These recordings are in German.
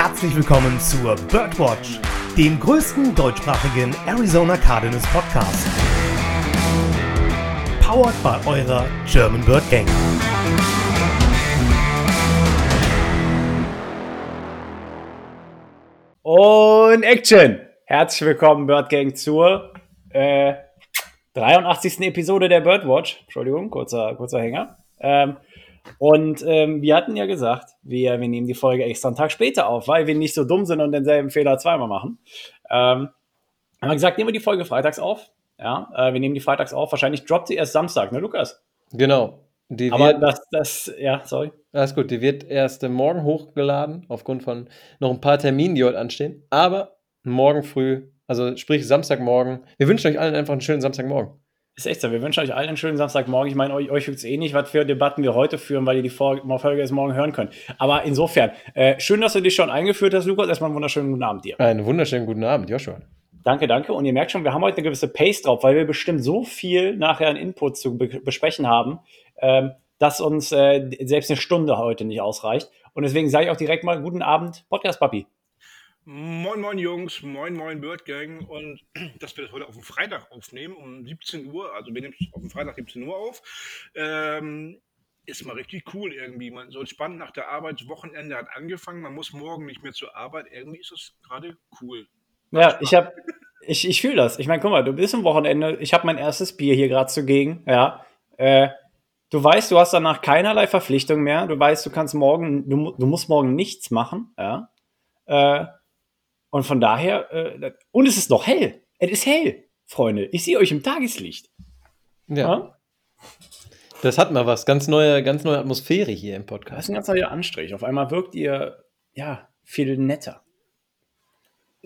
herzlich willkommen zur Birdwatch, dem größten deutschsprachigen Arizona Cardinals Podcast. Powered by eurer German Bird Gang. Und Action! Herzlich willkommen, Bird Gang, zur äh, 83. Episode der Birdwatch. Entschuldigung, kurzer, kurzer Hänger. Ähm, und ähm, wir hatten ja gesagt, wir, wir nehmen die Folge extra einen Tag später auf, weil wir nicht so dumm sind und denselben Fehler zweimal machen. Ähm, haben wir gesagt, nehmen wir die Folge freitags auf. Ja, äh, wir nehmen die freitags auf. Wahrscheinlich droppt sie erst Samstag, ne, Lukas? Genau. Die Aber wird, das, das, ja, sorry. Alles gut, die wird erst morgen hochgeladen, aufgrund von noch ein paar Terminen, die heute anstehen. Aber morgen früh, also sprich Samstagmorgen. Wir wünschen euch allen einfach einen schönen Samstagmorgen. Ist echt so. Wir wünschen euch allen einen schönen Samstagmorgen. Ich meine, euch, euch es eh nicht, was für Debatten wir heute führen, weil ihr die Folge erst morgen hören könnt. Aber insofern, äh, schön, dass du dich schon eingeführt hast, Lukas. Erstmal einen wunderschönen guten Abend dir. Einen wunderschönen guten Abend, Joshua. Danke, danke. Und ihr merkt schon, wir haben heute eine gewisse Pace drauf, weil wir bestimmt so viel nachher an Input zu be besprechen haben, ähm, dass uns äh, selbst eine Stunde heute nicht ausreicht. Und deswegen sage ich auch direkt mal guten Abend, Podcast-Papi. Moin, moin Jungs, moin, moin Bird Gang und dass wir das heute auf dem Freitag aufnehmen um 17 Uhr, also wir nehmen es auf dem Freitag 17 Uhr auf, ähm, ist mal richtig cool irgendwie. Man so entspannt nach der Arbeit, Wochenende hat angefangen, man muss morgen nicht mehr zur Arbeit, irgendwie ist das gerade cool. Ja, ich habe, ich, ich fühle das. Ich meine, guck mal, du bist am Wochenende, ich habe mein erstes Bier hier gerade zugegen, ja. Äh, du weißt, du hast danach keinerlei Verpflichtung mehr. Du weißt, du kannst morgen, du, du musst morgen nichts machen, ja. Äh, und von daher, äh, und es ist noch hell. Es ist hell, Freunde. Ich sehe euch im Tageslicht. Ja. ja? Das hat mal was. Ganz neue, ganz neue Atmosphäre hier im Podcast. Das ist ein ganz neuer Anstrich. Auf einmal wirkt ihr, ja, viel netter.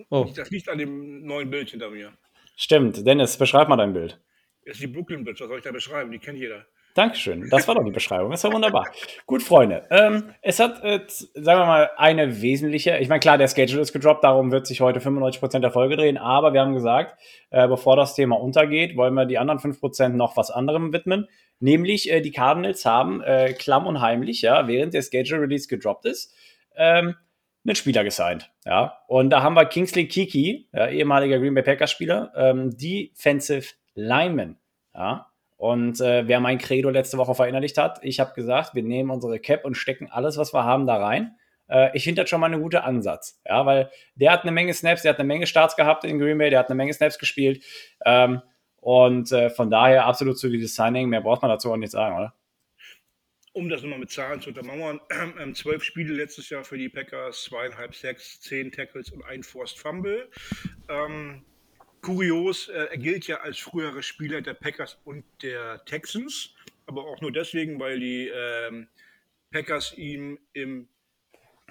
Oh. Das liegt an dem neuen Bild hinter mir. Stimmt. Dennis, beschreib mal dein Bild. Das ist die Brooklyn Bridge. Was soll ich da beschreiben? Die kennt jeder. Dankeschön. Das war doch die Beschreibung. Das war wunderbar. Gut, Freunde. Ähm, es hat, äh, sagen wir mal, eine wesentliche, ich meine, klar, der Schedule ist gedroppt, darum wird sich heute 95% der Folge drehen, aber wir haben gesagt, äh, bevor das Thema untergeht, wollen wir die anderen 5% noch was anderem widmen. Nämlich, äh, die Cardinals haben äh, klamm und heimlich, ja, während der Schedule Release gedroppt ist, ähm, einen Spieler gesigned. Ja, und da haben wir Kingsley Kiki, ja, ehemaliger Green Bay Packers Spieler, ähm, Defensive Lineman. Ja, und äh, wer mein Credo letzte Woche verinnerlicht hat, ich habe gesagt, wir nehmen unsere Cap und stecken alles, was wir haben, da rein. Äh, ich finde das schon mal ein guter Ansatz. Ja, weil der hat eine Menge Snaps, der hat eine Menge Starts gehabt in Green Bay, der hat eine Menge Snaps gespielt. Ähm, und äh, von daher absolut solides Signing. Mehr braucht man dazu auch nicht sagen, oder? Um das nochmal mit Zahlen zu untermauern, ähm, zwölf Spiele letztes Jahr für die Packers, zweieinhalb Sacks, zehn Tackles und ein Forced Fumble. Ähm, Kurios, äh, er gilt ja als früherer Spieler der Packers und der Texans, aber auch nur deswegen, weil die ähm, Packers ihn im,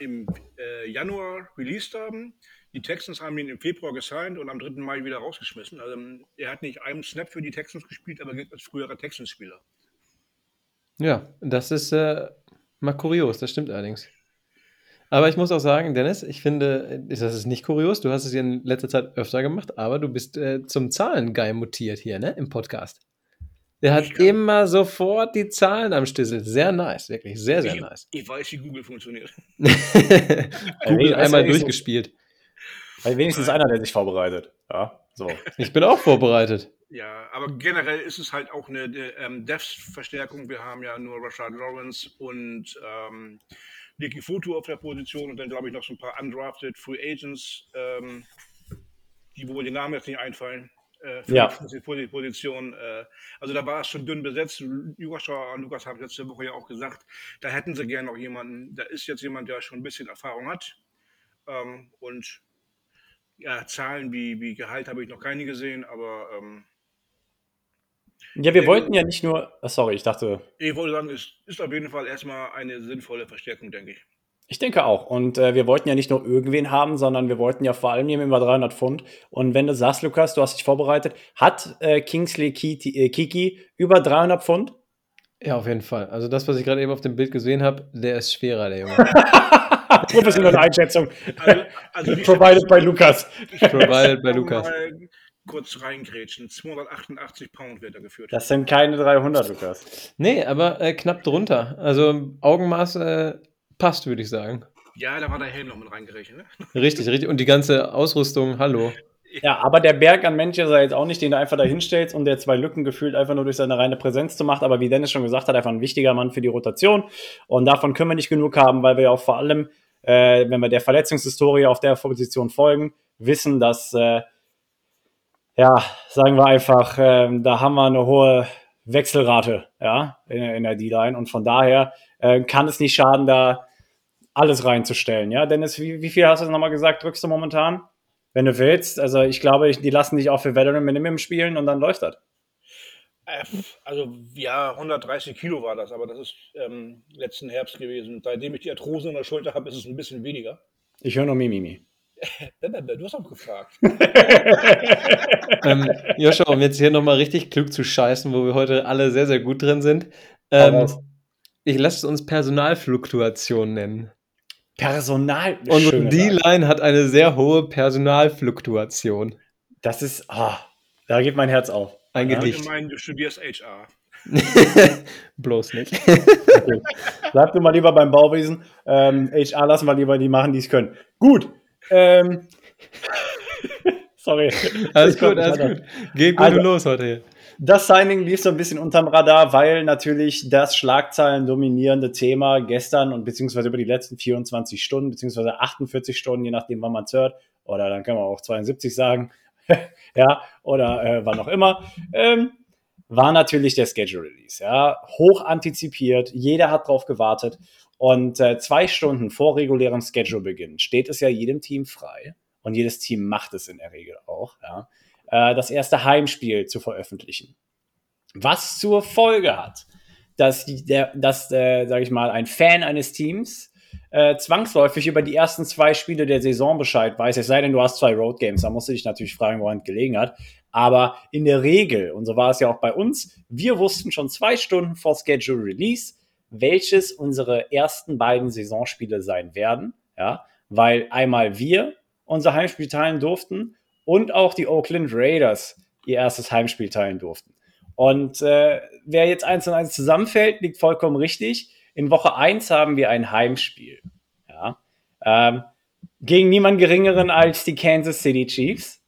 im äh, Januar released haben. Die Texans haben ihn im Februar gesigned und am 3. Mai wieder rausgeschmissen. Also er hat nicht einen Snap für die Texans gespielt, aber gilt als früherer Texans-Spieler. Ja, das ist äh, mal kurios, das stimmt allerdings. Aber ich muss auch sagen, Dennis, ich finde, das ist nicht kurios, du hast es in letzter Zeit öfter gemacht, aber du bist äh, zum Zahlengeil mutiert hier, ne, im Podcast. Der hat immer sofort die Zahlen am Schlüssel. Sehr nice, wirklich, sehr, sehr ich, nice. Ich weiß, wie Google funktioniert. Google einmal durchgespielt. Weil wenigstens einer, der sich vorbereitet. Ja, so. Ich bin auch vorbereitet. Ja, aber generell ist es halt auch eine, eine ähm, Devs-Verstärkung. Wir haben ja nur Rashad Lawrence und ähm, Nicky Foto auf der Position und dann glaube ich noch so ein paar undrafted Free Agents, ähm, die wo die Namen jetzt nicht einfallen. Äh, für, ja. die, Position. Äh, also da war es schon dünn besetzt. Joshua und Lukas haben letzte Woche ja auch gesagt, da hätten sie gerne noch jemanden. Da ist jetzt jemand, der schon ein bisschen Erfahrung hat. Ähm, und ja, Zahlen wie, wie Gehalt habe ich noch keine gesehen, aber ähm, ja, wir wollten ja nicht nur. Oh, sorry, ich dachte. Ich wollte sagen, es ist auf jeden Fall erstmal eine sinnvolle Verstärkung, denke ich. Ich denke auch. Und äh, wir wollten ja nicht nur irgendwen haben, sondern wir wollten ja vor allem jemanden über 300 Pfund. Und wenn du sagst, Lukas, du hast dich vorbereitet, hat äh, Kingsley Kiki, äh, Kiki über 300 Pfund? Ja, auf jeden Fall. Also das, was ich gerade eben auf dem Bild gesehen habe, der ist schwerer, der Junge. Professionelle Einschätzung. Also, also Provided by Lukas. Provided by Lukas kurz reingrätschen. 288 Pound wird er geführt. Das sind keine 300, Lukas. Nee, aber äh, knapp drunter. Also Augenmaß äh, passt, würde ich sagen. Ja, da war der Helm noch mit reingerechnet. Ne? Richtig, richtig. Und die ganze Ausrüstung, hallo. Ja, aber der Berg an Mensch ist er jetzt auch nicht, den du einfach da hinstellst und der zwei Lücken gefühlt einfach nur durch seine reine Präsenz zu macht. Aber wie Dennis schon gesagt hat, einfach ein wichtiger Mann für die Rotation. Und davon können wir nicht genug haben, weil wir ja auch vor allem, äh, wenn wir der Verletzungshistorie auf der Position folgen, wissen, dass, äh, ja, sagen wir einfach, äh, da haben wir eine hohe Wechselrate, ja, in, in der D-Line. Und von daher äh, kann es nicht schaden, da alles reinzustellen. Ja, Dennis, wie, wie viel hast du nochmal gesagt, drückst du momentan? wenn du willst. Also ich glaube, die lassen dich auch für Veteran Minimum spielen und dann läuft das. Äh, also ja, 130 Kilo war das, aber das ist ähm, letzten Herbst gewesen. Seitdem ich die Arthrose in der Schulter habe, ist es ein bisschen weniger. Ich höre nur Mimimi. du hast auch gefragt. ähm, Joshua, um jetzt hier nochmal richtig klug zu scheißen, wo wir heute alle sehr, sehr gut drin sind. Ähm, ich lasse es uns Personalfluktuation nennen. Personal. Unsere D-Line hat eine sehr hohe Personalfluktuation. Das ist, ah, da geht mein Herz auf. Ein ja, Gedicht. Ich meine, du studierst HR. Bloß nicht. okay. Bleib du mal lieber beim Bauwesen. Ähm, HR lassen wir lieber die machen, die es können. Gut. Ähm, sorry. Alles gut, alles gut. Geht gut also, los heute hier. Das Signing lief so ein bisschen unterm Radar, weil natürlich das Schlagzeilen dominierende Thema gestern und beziehungsweise über die letzten 24 Stunden, beziehungsweise 48 Stunden, je nachdem, wann man es hört, oder dann können wir auch 72 sagen, ja, oder äh, wann auch immer, ähm, war natürlich der Schedule Release. Ja, hoch antizipiert, jeder hat drauf gewartet. Und äh, zwei Stunden vor regulärem Schedule-Beginn steht es ja jedem Team frei. Und jedes Team macht es in der Regel auch. Ja äh, das erste Heimspiel zu veröffentlichen. Was zur Folge hat, dass, der, dass äh, sage ich mal, ein Fan eines Teams äh, zwangsläufig über die ersten zwei Spiele der Saison Bescheid weiß, es sei denn, du hast zwei Road Games, da musst du dich natürlich fragen, woran gelegen hat. Aber in der Regel, und so war es ja auch bei uns, wir wussten schon zwei Stunden vor Schedule Release, welches unsere ersten beiden Saisonspiele sein werden, ja, weil einmal wir unser Heimspiel teilen durften und auch die Oakland Raiders ihr erstes Heimspiel teilen durften. Und äh, wer jetzt eins und eins zusammenfällt, liegt vollkommen richtig. In Woche 1 haben wir ein Heimspiel. Ja. Ähm, gegen niemand geringeren als die Kansas City Chiefs.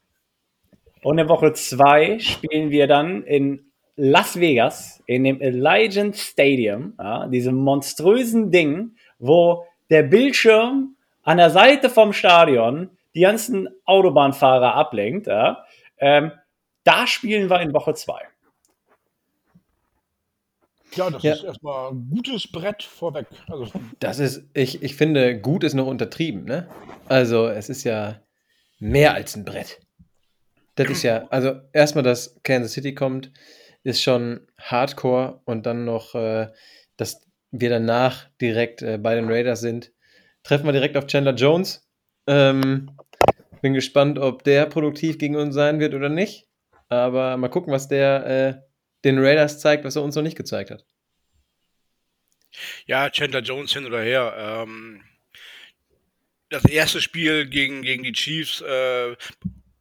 Und in Woche 2 spielen wir dann in Las Vegas, in dem Allegiant Stadium, ja, diesem monströsen Ding, wo der Bildschirm an der Seite vom Stadion die ganzen Autobahnfahrer ablenkt, ja, ähm, da spielen wir in Woche zwei. Ja, das ja. ist erstmal ein gutes Brett vorweg. Also. Das ist, ich, ich finde, gut ist noch untertrieben, ne? Also, es ist ja mehr als ein Brett. Das ist ja, also erstmal, dass Kansas City kommt, ist schon hardcore und dann noch, äh, dass wir danach direkt äh, bei den Raiders sind. Treffen wir direkt auf Chandler Jones. Ähm, bin gespannt, ob der produktiv gegen uns sein wird oder nicht. Aber mal gucken, was der äh, den Raiders zeigt, was er uns noch nicht gezeigt hat. Ja, Chandler Jones hin oder her. Ähm, das erste Spiel gegen, gegen die Chiefs, äh,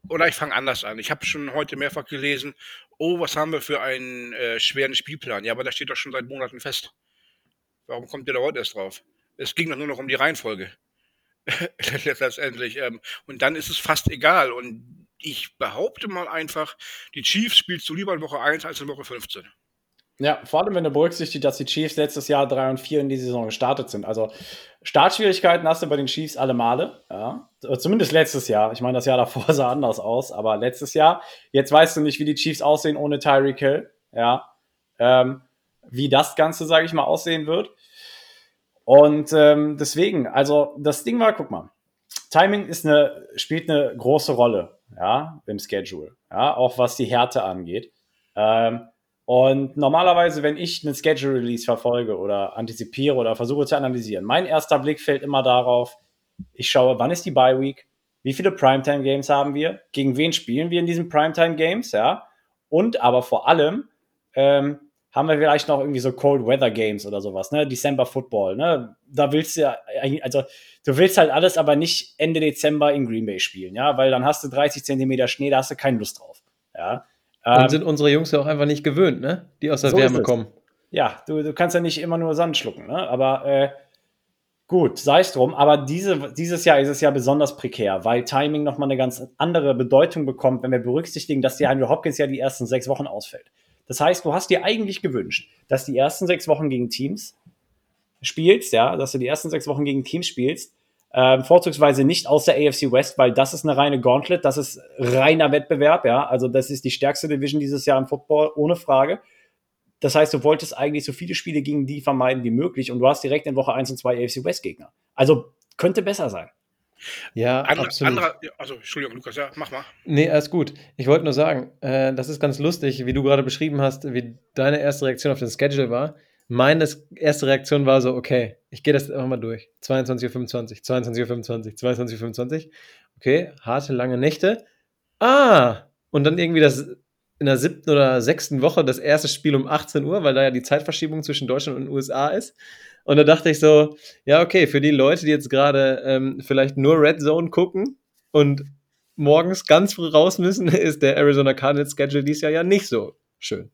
oder ich fange anders an. Ich habe schon heute mehrfach gelesen, oh, was haben wir für einen äh, schweren Spielplan? Ja, aber da steht doch schon seit Monaten fest. Warum kommt ihr da heute erst drauf? Es ging doch nur noch um die Reihenfolge. letztendlich. Ähm, und dann ist es fast egal. Und ich behaupte mal einfach, die Chiefs spielst du lieber in Woche 1 als in Woche 15. Ja, vor allem, wenn du berücksichtigst, dass die Chiefs letztes Jahr 3 und 4 in die Saison gestartet sind. Also Startschwierigkeiten hast du bei den Chiefs alle Male. Ja. Zumindest letztes Jahr. Ich meine, das Jahr davor sah anders aus, aber letztes Jahr. Jetzt weißt du nicht, wie die Chiefs aussehen ohne Tyreek Hill. Ja. Ähm, wie das Ganze, sage ich mal, aussehen wird. Und ähm, deswegen, also das Ding war, guck mal, Timing ist eine, spielt eine große Rolle, ja, im Schedule, ja, auch was die Härte angeht. Ähm, und normalerweise, wenn ich einen Schedule Release verfolge oder antizipiere oder versuche zu analysieren, mein erster Blick fällt immer darauf, ich schaue, wann ist die Bye Week, wie viele Primetime Games haben wir, gegen wen spielen wir in diesen Primetime Games, ja, und aber vor allem, ähm, haben wir vielleicht noch irgendwie so Cold Weather Games oder sowas, ne? December Football, ne? Da willst du ja, also du willst halt alles, aber nicht Ende Dezember in Green Bay spielen, ja, weil dann hast du 30 Zentimeter Schnee, da hast du keine Lust drauf, ja. Und ähm, sind unsere Jungs ja auch einfach nicht gewöhnt, ne? Die aus der so Wärme kommen. Ja, du, du kannst ja nicht immer nur Sand schlucken, ne? Aber äh, Gut, sei es drum, aber diese, dieses Jahr ist es ja besonders prekär, weil Timing nochmal eine ganz andere Bedeutung bekommt, wenn wir berücksichtigen, dass die Andrew Hopkins ja die ersten sechs Wochen ausfällt. Das heißt, du hast dir eigentlich gewünscht, dass die ersten sechs Wochen gegen Teams spielst, ja, dass du die ersten sechs Wochen gegen Teams spielst, ähm, vorzugsweise nicht aus der AFC West, weil das ist eine reine Gauntlet, das ist reiner Wettbewerb, ja, also das ist die stärkste Division dieses Jahr im Football, ohne Frage. Das heißt, du wolltest eigentlich so viele Spiele gegen die vermeiden wie möglich und du hast direkt in Woche 1 und 2 AFC West Gegner. Also könnte besser sein. Ja, Andere, absolut. andere, ja, also, Entschuldigung, Lukas, ja, mach mal. Nee, alles gut. Ich wollte nur sagen, äh, das ist ganz lustig, wie du gerade beschrieben hast, wie deine erste Reaktion auf den Schedule war. Meine erste Reaktion war so, okay, ich gehe das einfach mal durch. 22.25 Uhr, 22.25 Uhr, 22.25 Uhr. Okay, harte, lange Nächte. Ah! Und dann irgendwie das in der siebten oder sechsten Woche das erste Spiel um 18 Uhr, weil da ja die Zeitverschiebung zwischen Deutschland und den USA ist. Und da dachte ich so, ja, okay, für die Leute, die jetzt gerade ähm, vielleicht nur Red Zone gucken und morgens ganz früh raus müssen, ist der Arizona Cardinals Schedule dieses Jahr ja nicht so schön.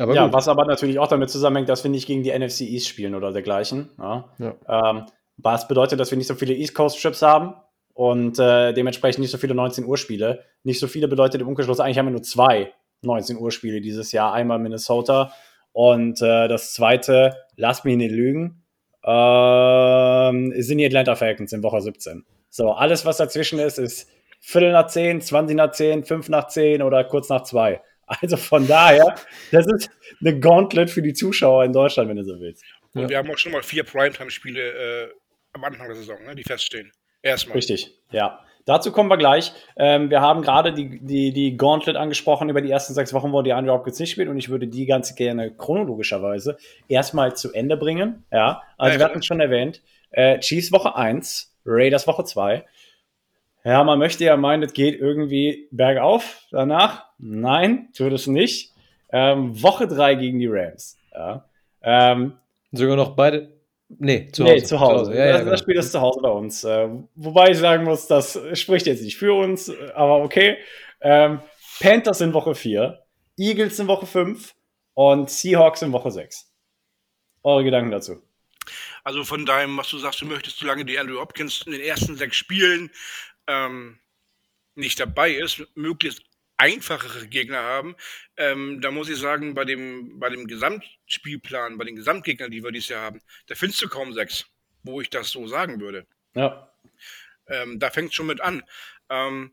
Aber ja, gut. was aber natürlich auch damit zusammenhängt, dass wir nicht gegen die NFC East spielen oder dergleichen. Ja. Ja. Ähm, was bedeutet, dass wir nicht so viele East Coast Trips haben und äh, dementsprechend nicht so viele 19 Uhr Spiele. Nicht so viele bedeutet im Umkehrschluss, eigentlich haben wir nur zwei 19 Uhr Spiele dieses Jahr. Einmal Minnesota und äh, das zweite, lass mich nicht lügen, äh, sind die Atlanta Falcons in Woche 17. So, alles, was dazwischen ist, ist Viertel nach 10, 20 nach 10, 5 nach 10 oder kurz nach 2. Also von daher, das ist eine Gauntlet für die Zuschauer in Deutschland, wenn du so willst. Und ja. wir haben auch schon mal vier Primetime-Spiele äh, am Anfang der Saison, ne, die feststehen. Erstmal. Richtig, ja. Dazu kommen wir gleich. Ähm, wir haben gerade die, die, die Gauntlet angesprochen über die ersten sechs Wochen, wo die Andrew Hopkins nicht spielt und ich würde die ganz gerne chronologischerweise erstmal zu Ende bringen. Ja, also ja, wir hatten es schon erwähnt. Äh, Chiefs Woche 1, Raiders Woche 2. Ja, man möchte ja meinen, es geht irgendwie bergauf danach. Nein, tut es nicht. Ähm, Woche 3 gegen die Rams. Ja. Ähm, Sogar noch beide. Nee, zu Hause. Nee, zu Hause. Zu Hause. Ja, ja, das, genau. das, Spiel ist zu Hause bei uns. Äh, wobei ich sagen muss, das spricht jetzt nicht für uns, aber okay. Ähm, Panthers in Woche 4, Eagles in Woche 5 und Seahawks in Woche 6. Eure Gedanken dazu? Also von deinem, was du sagst, du möchtest, solange die Andrew Hopkins in den ersten sechs Spielen ähm, nicht dabei ist, möglichst einfachere Gegner haben. Ähm, da muss ich sagen, bei dem, bei dem Gesamtspielplan, bei den Gesamtgegnern, die wir dieses Jahr haben, da findest du kaum sechs, wo ich das so sagen würde. Ja. Ähm, da fängt es schon mit an. Ähm,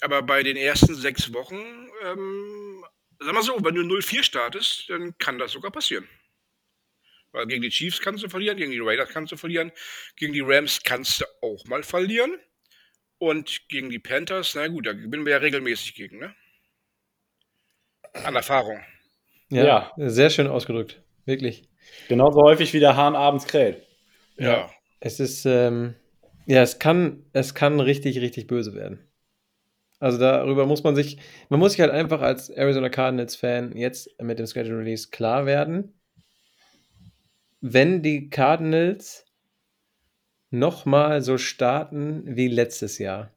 aber bei den ersten sechs Wochen, ähm, sag mal so, wenn du 0-4 startest, dann kann das sogar passieren. Weil gegen die Chiefs kannst du verlieren, gegen die Raiders kannst du verlieren, gegen die Rams kannst du auch mal verlieren. Und gegen die Panthers, na gut, da gewinnen wir ja regelmäßig gegen, ne? An Erfahrung. Ja, ja. sehr schön ausgedrückt. Wirklich. Genauso häufig wie der Hahn abends kräht. Ja. ja. Es ist, ähm, ja, es kann, es kann richtig, richtig böse werden. Also darüber muss man sich, man muss sich halt einfach als Arizona Cardinals-Fan jetzt mit dem Schedule Release klar werden. Wenn die Cardinals nochmal so starten wie letztes Jahr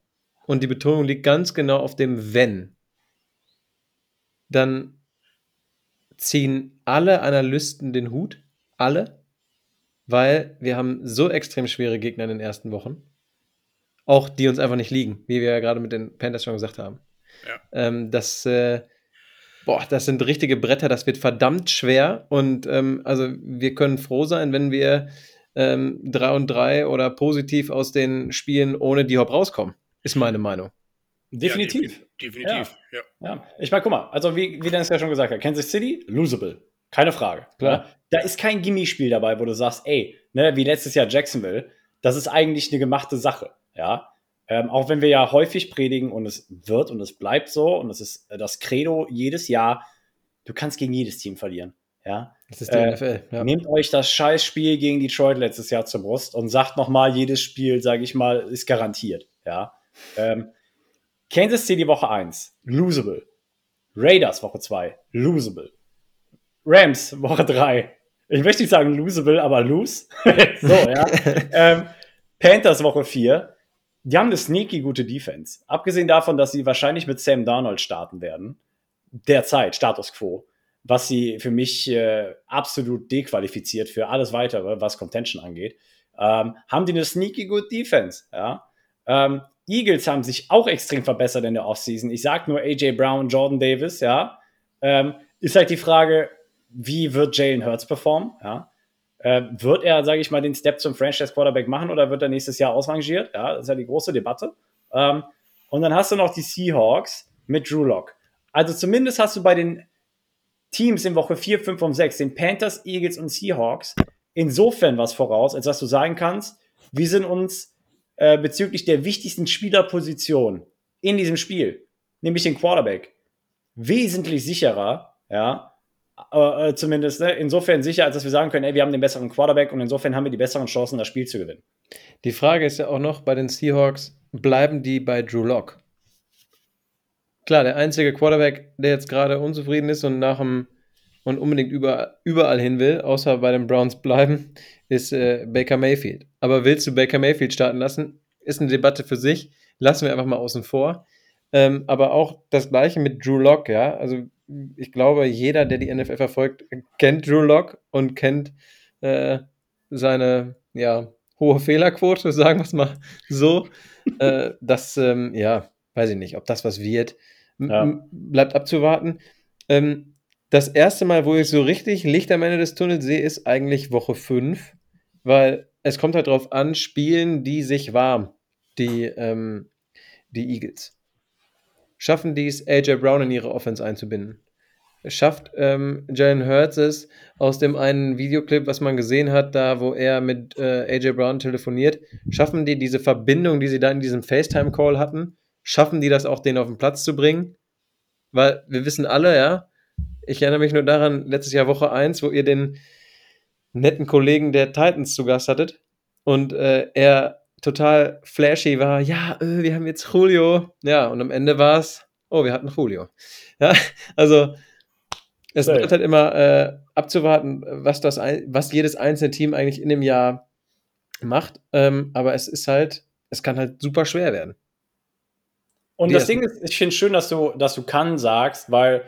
und die Betonung liegt ganz genau auf dem Wenn, dann ziehen alle Analysten den Hut, alle, weil wir haben so extrem schwere Gegner in den ersten Wochen, auch die uns einfach nicht liegen, wie wir ja gerade mit den Panthers schon gesagt haben. Ja. Ähm, das, äh, boah, das sind richtige Bretter, das wird verdammt schwer und ähm, also wir können froh sein, wenn wir ähm, 3 und 3 oder positiv aus den Spielen ohne die Hop rauskommen, ist meine Meinung. Definitiv. Ja, definitiv, ja. ja. ja. Ich meine, guck mal, also wie, wie Dennis ja schon gesagt hat, Kansas City, losable. Keine Frage. Klar. Ne? Da ist kein Gimmispiel dabei, wo du sagst, ey, ne, wie letztes Jahr Jacksonville, das ist eigentlich eine gemachte Sache. Ja. Ähm, auch wenn wir ja häufig predigen und es wird und es bleibt so und es ist das Credo jedes Jahr, du kannst gegen jedes Team verlieren. Ja. Das ist die äh, NFL. Ja. Nehmt euch das Scheißspiel gegen Detroit letztes Jahr zur Brust und sagt nochmal, jedes Spiel, sage ich mal, ist garantiert. Ja. Ähm, Kansas City Woche 1, losable. Raiders Woche 2, losable. Rams Woche 3. Ich möchte nicht sagen losable, aber lose. so, ja. ähm, Panthers Woche 4. Die haben eine sneaky gute Defense. Abgesehen davon, dass sie wahrscheinlich mit Sam Darnold starten werden. Derzeit, Status Quo. Was sie für mich äh, absolut dequalifiziert für alles weitere, was Contention angeht. Ähm, haben die eine sneaky good Defense, ja. Ähm, Eagles haben sich auch extrem verbessert in der Offseason. Ich sage nur AJ Brown, Jordan Davis, ja. Ähm, ist halt die Frage, wie wird Jalen Hurts performen, ja. Äh, wird er, sage ich mal, den Step zum Franchise Quarterback machen oder wird er nächstes Jahr ausrangiert? Ja, das ist ja die große Debatte. Ähm, und dann hast du noch die Seahawks mit Drew Lock. Also zumindest hast du bei den Teams in Woche 4, 5 und 6, den Panthers, Eagles und Seahawks, insofern was voraus, als dass du sagen kannst, wir sind uns äh, bezüglich der wichtigsten Spielerposition in diesem Spiel, nämlich den Quarterback, wesentlich sicherer, ja, äh, äh, zumindest ne, insofern sicher, als dass wir sagen können, ey, wir haben den besseren Quarterback und insofern haben wir die besseren Chancen, das Spiel zu gewinnen. Die Frage ist ja auch noch bei den Seahawks, bleiben die bei Drew Lock? Klar, der einzige Quarterback, der jetzt gerade unzufrieden ist und nach dem und unbedingt über, überall hin will, außer bei den Browns bleiben, ist äh, Baker Mayfield. Aber willst du Baker Mayfield starten lassen? Ist eine Debatte für sich. Lassen wir einfach mal außen vor. Ähm, aber auch das gleiche mit Drew Lock, ja. Also ich glaube, jeder, der die NFL verfolgt, kennt Drew Lock und kennt äh, seine ja, hohe Fehlerquote, sagen wir es mal so. äh, das, ähm, ja, weiß ich nicht, ob das was wird. Ja. Bleibt abzuwarten. Ähm, das erste Mal, wo ich so richtig Licht am Ende des Tunnels sehe, ist eigentlich Woche 5, weil es kommt halt drauf an, spielen die sich warm, die, ähm, die Eagles. Schaffen die es, AJ Brown in ihre Offense einzubinden? Schafft ähm, Jalen Hurts es aus dem einen Videoclip, was man gesehen hat, da wo er mit äh, AJ Brown telefoniert, schaffen die diese Verbindung, die sie da in diesem FaceTime-Call hatten, schaffen die das auch, den auf den Platz zu bringen? Weil wir wissen alle, ja, ich erinnere mich nur daran, letztes Jahr Woche 1, wo ihr den netten Kollegen der Titans zu Gast hattet und äh, er total flashy war, ja, äh, wir haben jetzt Julio. Ja, und am Ende war es, oh, wir hatten Julio. Ja, also es wird halt immer äh, abzuwarten, was, das, was jedes einzelne Team eigentlich in dem Jahr macht. Ähm, aber es ist halt, es kann halt super schwer werden. Und das Ding ist, ich finde schön, dass du, dass du kann sagst, weil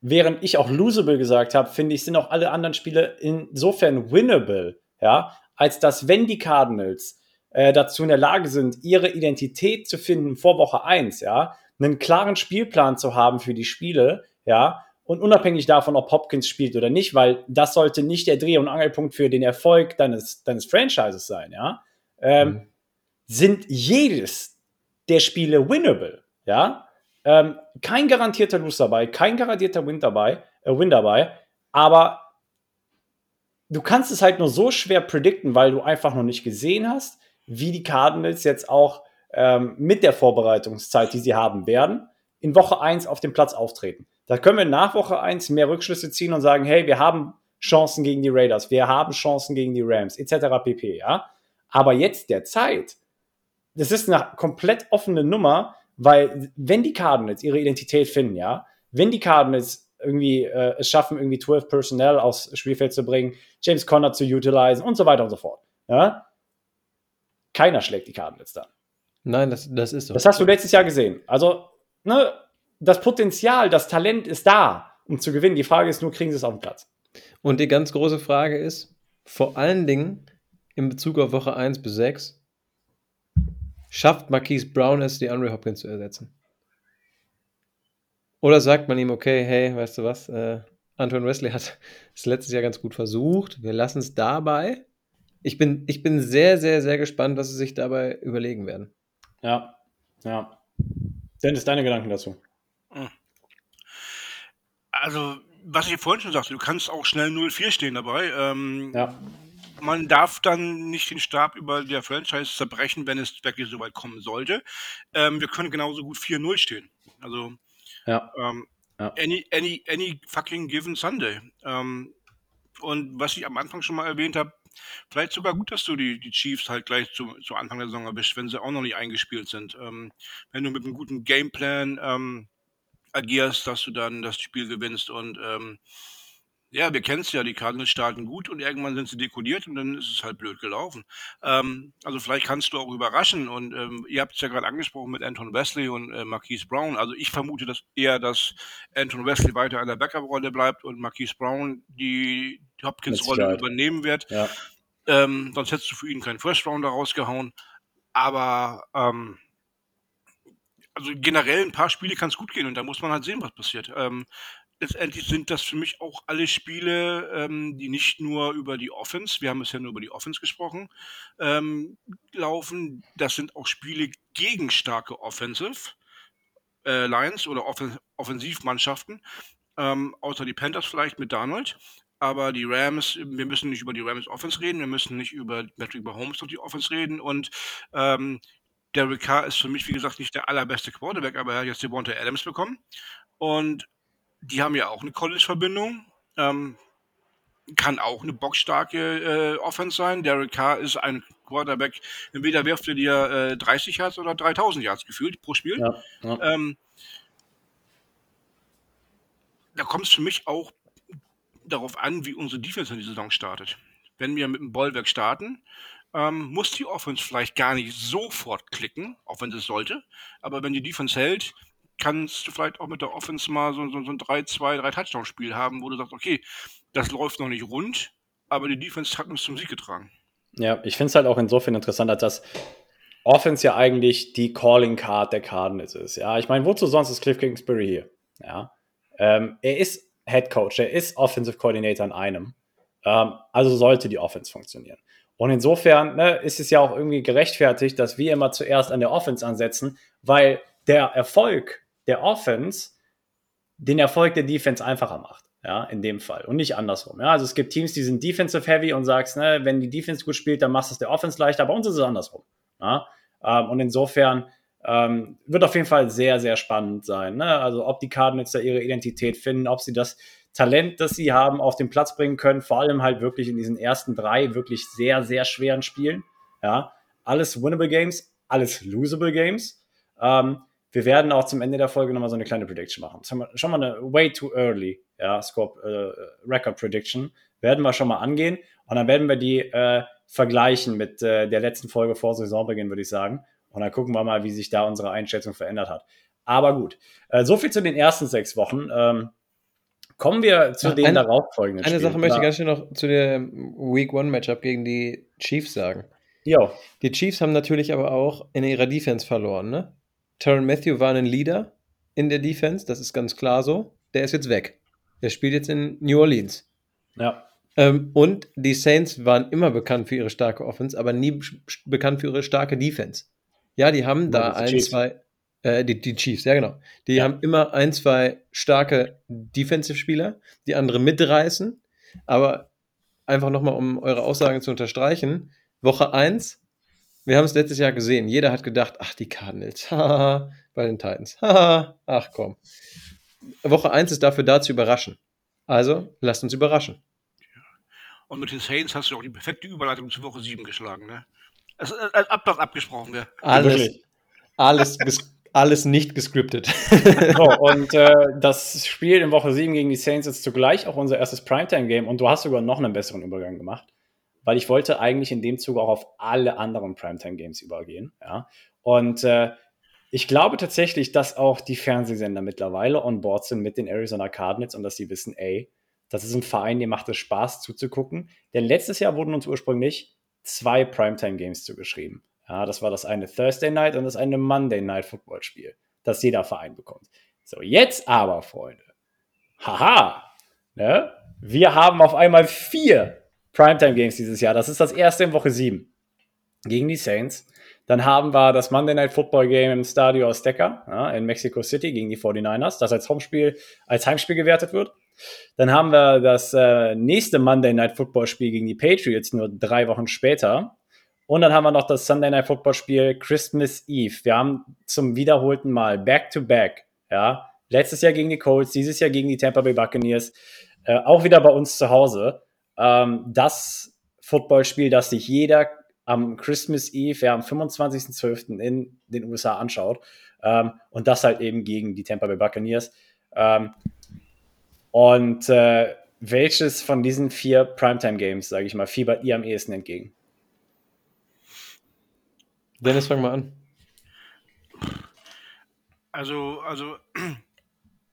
während ich auch losable gesagt habe, finde ich, sind auch alle anderen Spiele insofern winnable, ja, als dass, wenn die Cardinals äh, dazu in der Lage sind, ihre Identität zu finden vor Woche 1, ja, einen klaren Spielplan zu haben für die Spiele, ja, und unabhängig davon, ob Hopkins spielt oder nicht, weil das sollte nicht der Dreh- und Angelpunkt für den Erfolg deines, deines Franchises sein, ja, ähm, mhm. sind jedes der Spiele winnable, ja. Ähm, kein garantierter Lose dabei, kein garantierter Win dabei, äh, Win dabei, aber du kannst es halt nur so schwer predikten, weil du einfach noch nicht gesehen hast, wie die Cardinals jetzt auch ähm, mit der Vorbereitungszeit, die sie haben werden, in Woche 1 auf dem Platz auftreten. Da können wir nach Woche 1 mehr Rückschlüsse ziehen und sagen, hey, wir haben Chancen gegen die Raiders, wir haben Chancen gegen die Rams, etc. pp. Ja? Aber jetzt der Zeit, das ist eine komplett offene Nummer, weil wenn die Cardinals ihre Identität finden, ja, wenn die Cardinals irgendwie äh, es schaffen, irgendwie 12 Personnel aufs Spielfeld zu bringen, James Conner zu utilisieren und so weiter und so fort. Ja? Keiner schlägt die Cardinals dann. Nein, das, das ist so. Das hast du letztes Jahr gesehen. Also, ne, das Potenzial, das Talent ist da, um zu gewinnen. Die Frage ist nur, kriegen sie es auf den Platz? Und die ganz große Frage ist, vor allen Dingen in Bezug auf Woche 1 bis 6, schafft Marquise Brown es, die Andre Hopkins zu ersetzen? Oder sagt man ihm, okay, hey, weißt du was, äh, Anton Wesley hat es letztes Jahr ganz gut versucht, wir lassen es dabei. Ich bin, ich bin sehr, sehr, sehr gespannt, was sie sich dabei überlegen werden. Ja, ja. Dennis, deine Gedanken dazu? Hm. Also, was ich vorhin schon sagte, du kannst auch schnell 0-4 stehen dabei. Ähm, ja man darf dann nicht den Stab über der Franchise zerbrechen, wenn es wirklich so weit kommen sollte. Ähm, wir können genauso gut 4-0 stehen. Also ja. Ähm, ja. Any, any, any fucking given Sunday. Ähm, und was ich am Anfang schon mal erwähnt habe, vielleicht sogar gut, dass du die, die Chiefs halt gleich zu, zu Anfang der Saison erwischt, wenn sie auch noch nicht eingespielt sind. Ähm, wenn du mit einem guten Gameplan ähm, agierst, dass du dann das Spiel gewinnst und ähm, Ja, wir kennen es ja, die Cardinals starten gut und irgendwann sind sie dekodiert und dann ist es halt blöd gelaufen. Ähm, also vielleicht kannst du auch überraschen und ähm, ihr habt es ja gerade angesprochen mit Anton Wesley und äh, Marquise Brown. Also ich vermute dass eher, dass Anton Wesley weiter in der Backup-Rolle bleibt und Marquise Brown die Hopkins-Rolle übernehmen wird. Ja. Ähm, sonst hättest du für ihn keinen First-Rounder rausgehauen. Aber ähm, also generell ein paar Spiele kann es gut gehen und da muss man halt sehen, was passiert. Ähm, letztendlich sind das für mich auch alle Spiele, ähm, die nicht nur über die Offense, wir haben bisher nur über die Offense gesprochen, ähm, laufen. Das sind auch Spiele gegen starke Offensive äh, Lines oder Offen Offensivmannschaften, ähm, außer die Panthers vielleicht mit Donald. Aber die Rams, wir müssen nicht über die Rams Offense reden, wir müssen nicht über Patrick Mahomes und die Offense reden und ähm, Derek Carr ist für mich, wie gesagt, nicht der allerbeste Quarterback, aber er hat jetzt Devonta Adams bekommen. Und die haben ja auch eine College-Verbindung. Ähm, kann auch eine boxstarke äh, Offense sein. Derek Carr ist ein Quarterback, entweder wirft er dir äh, 30 Yards oder 3000 Yards gefühlt pro Spiel. Ja, ja. Ähm, da kommt es für mich auch darauf an, wie unsere Defense in die Saison startet. Wenn wir mit dem Bollwerk starten, ähm, muss die Offense vielleicht gar nicht sofort klicken, auch wenn es sollte. Aber wenn die Defense hält, kannst du vielleicht auch mit der Offense mal so, so, so ein 3-2, 3 Touchdown-Spiel haben, wo du sagst, okay, das läuft noch nicht rund, aber die Defense hat uns zum Sieg getragen. Ja, ich finde es halt auch insofern interessant, dass das Offense ja eigentlich die Calling Card der Cardinals ist. Ja, ich meine, wozu sonst ist Cliff Kingsbury hier? Ja, ähm, er ist Head Coach, er ist Offensive Coordinator in einem. Ähm, also sollte die Offense funktionieren. Und insofern ne, ist es ja auch irgendwie gerechtfertigt, dass wir immer zuerst an der Offense ansetzen, weil der Erfolg der Offense den Erfolg der Defense einfacher macht. Ja, in dem Fall und nicht andersrum. Ja, also es gibt Teams, die sind defensive heavy und sagst, ne, wenn die Defense gut spielt, dann machst du es der Offense leichter. Bei uns ist es andersrum. Ja, ähm, und insofern ähm, wird auf jeden Fall sehr, sehr spannend sein. Ne? Also ob die Cardinals da ihre Identität finden, ob sie das Talent, das sie haben, auf den Platz bringen können, vor allem halt wirklich in diesen ersten drei wirklich sehr, sehr schweren Spielen. Ja, alles winnable Games, alles losable Games. Ähm, wir werden auch zum Ende der Folge nochmal so eine kleine Prediction machen. Schon mal eine way too early, ja, Scope äh, Record Prediction. Werden wir schon mal angehen und dann werden wir die äh, vergleichen mit äh, der letzten Folge vor Saisonbeginn, würde ich sagen. Und dann gucken wir mal, wie sich da unsere Einschätzung verändert hat. Aber gut, äh, so viel zu den ersten sechs Wochen. Ähm, kommen wir zu Ach, den darauffolgenden Eine Spielen. Sache möchte ich ganz schnell noch zu dem Week One Matchup gegen die Chiefs sagen. Jo. Die Chiefs haben natürlich aber auch in ihrer Defense verloren, ne? Tyron Matthew war ein Leader in der Defense, das ist ganz klar so. Der ist jetzt weg. Der spielt jetzt in New Orleans. Ja. Ähm, und die Saints waren immer bekannt für ihre starke Offense, aber nie bekannt für ihre starke Defense. Ja, die haben ja, da ein, Chiefs. zwei, äh, die, die, Chiefs, ja genau. Die ja. haben immer ein, zwei starke Defensive-Spieler, die andere mitreißen. Aber einfach nochmal, um eure Aussagen zu unterstreichen, Woche 1 wir haben es letztes Jahr gesehen. Jeder hat gedacht, ach, die Cardinals, haha, bei den Titans, haha, ach komm. Woche 1 ist dafür da zu überraschen. Also, lasst uns überraschen. Und mit den Saints hast du auch die perfekte Überleitung zu Woche 7 geschlagen, ne? Also, als Ablauf abgesprochen, ja. Alles, alles, alles nicht gescriptet. So, und äh, das Spiel in Woche 7 gegen die Saints ist zugleich auch unser erstes Primetime-Game und du hast sogar noch einen besseren Übergang gemacht weil ich wollte eigentlich in dem Zug auch auf alle anderen Primetime-Games übergehen. Ja? Und äh, ich glaube tatsächlich, dass auch die Fernsehsender mittlerweile on board sind mit den Arizona Cardinals und dass sie wissen, ey, das ist ein Verein, dem macht es Spaß zuzugucken. Denn letztes Jahr wurden uns ursprünglich zwei Primetime-Games zugeschrieben. Ja, das war das eine Thursday Night und das eine Monday Night Football-Spiel, das jeder Verein bekommt. So, jetzt aber, Freunde. Haha, ne? Wir haben auf einmal vier Primetime Games dieses Jahr. Das ist das erste in Woche 7 gegen die Saints. Dann haben wir das Monday Night Football Game im Stadio Azteca ja, in Mexico City gegen die 49ers, das als Homespiel, als Heimspiel gewertet wird. Dann haben wir das äh, nächste Monday Night Football Spiel gegen die Patriots nur drei Wochen später. Und dann haben wir noch das Sunday Night Football Spiel Christmas Eve. Wir haben zum wiederholten Mal Back to Back, ja, letztes Jahr gegen die Colts, dieses Jahr gegen die Tampa Bay Buccaneers, äh, auch wieder bei uns zu Hause ähm, das Footballspiel, das sich jeder am Christmas Eve, ja, am 25.12. in den USA anschaut. Ähm, und das halt eben gegen die Tampa Bay Buccaneers. Ähm, und äh, welches von diesen vier Primetime-Games, sage ich mal, fiebert ihr am ehesten entgegen? Dennis, fang mal an. Also, also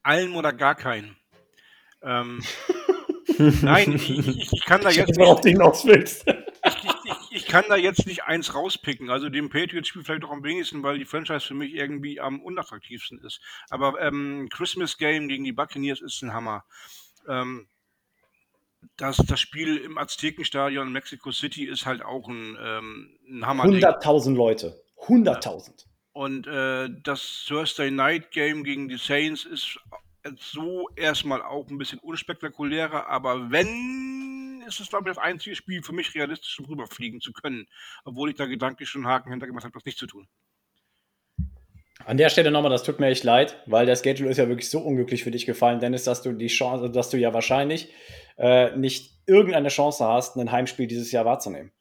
allen oder gar keinen. Ähm, nein, ich, ich, ich, kann da jetzt nicht, hinaus willst. Ich, ich, kann da jetzt nicht eins rauspicken. Also dem Patriots-Spiel vielleicht auch am wenigsten, weil die Franchise für mich irgendwie am unattraktivsten ist. Aber ähm, Christmas Game gegen die Buccaneers ist ein Hammer. Ähm, das, das Spiel im Aztekenstadion in Mexico City ist halt auch ein, ähm, ein Hammer. 100.000 Leute. 100.000. Und äh, das Thursday Night Game gegen die Saints ist so erstmal auch ein bisschen unspektakulärer, aber wenn, ist es, glaube ich, das einzige Spiel für mich realistisch, um rüberfliegen zu können. Obwohl ich da gedanklich schon Haken hintergemacht habe, das nicht zu tun. An der Stelle nochmal, das tut mir echt leid, weil der Schedule ist ja wirklich so unglücklich für dich gefallen, Dennis, dass du die Chance, dass du ja wahrscheinlich äh, nicht irgendeine Chance hast, ein Heimspiel dieses Jahr wahrzunehmen.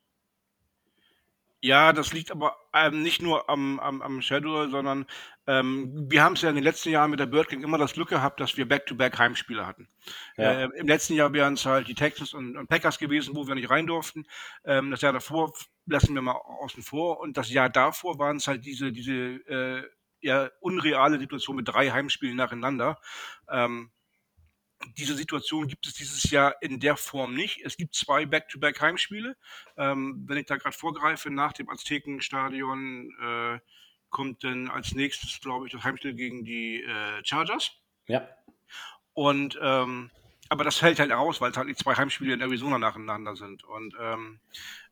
Ja, das liegt aber ähm, nicht nur am, am, am Schedule, sondern ähm, wir haben es ja in den letzten Jahren mit der Bird King immer das Glück gehabt, dass wir Back-to-Back Heimspiele hatten. Ja. Äh, Im letzten Jahr wären es halt die Texans und, und, Packers gewesen, wo wir nicht rein durften. Ähm, das Jahr davor lassen wir mal außen vor. Und das Jahr davor waren es halt diese, diese äh, ja, unreale Situation mit drei Heimspielen nacheinander. Ähm, diese Situation gibt es dieses Jahr in der Form nicht. Es gibt zwei Back-to-Back-Heimspiele. Ähm, wenn ich da gerade vorgreife, nach dem Aztekenstadion äh, kommt dann als nächstes, glaube ich, das Heimspiel gegen die äh, Chargers. Ja. Und ähm, aber das fällt halt raus, weil es halt die zwei Heimspiele in Arizona nacheinander sind. Und ähm,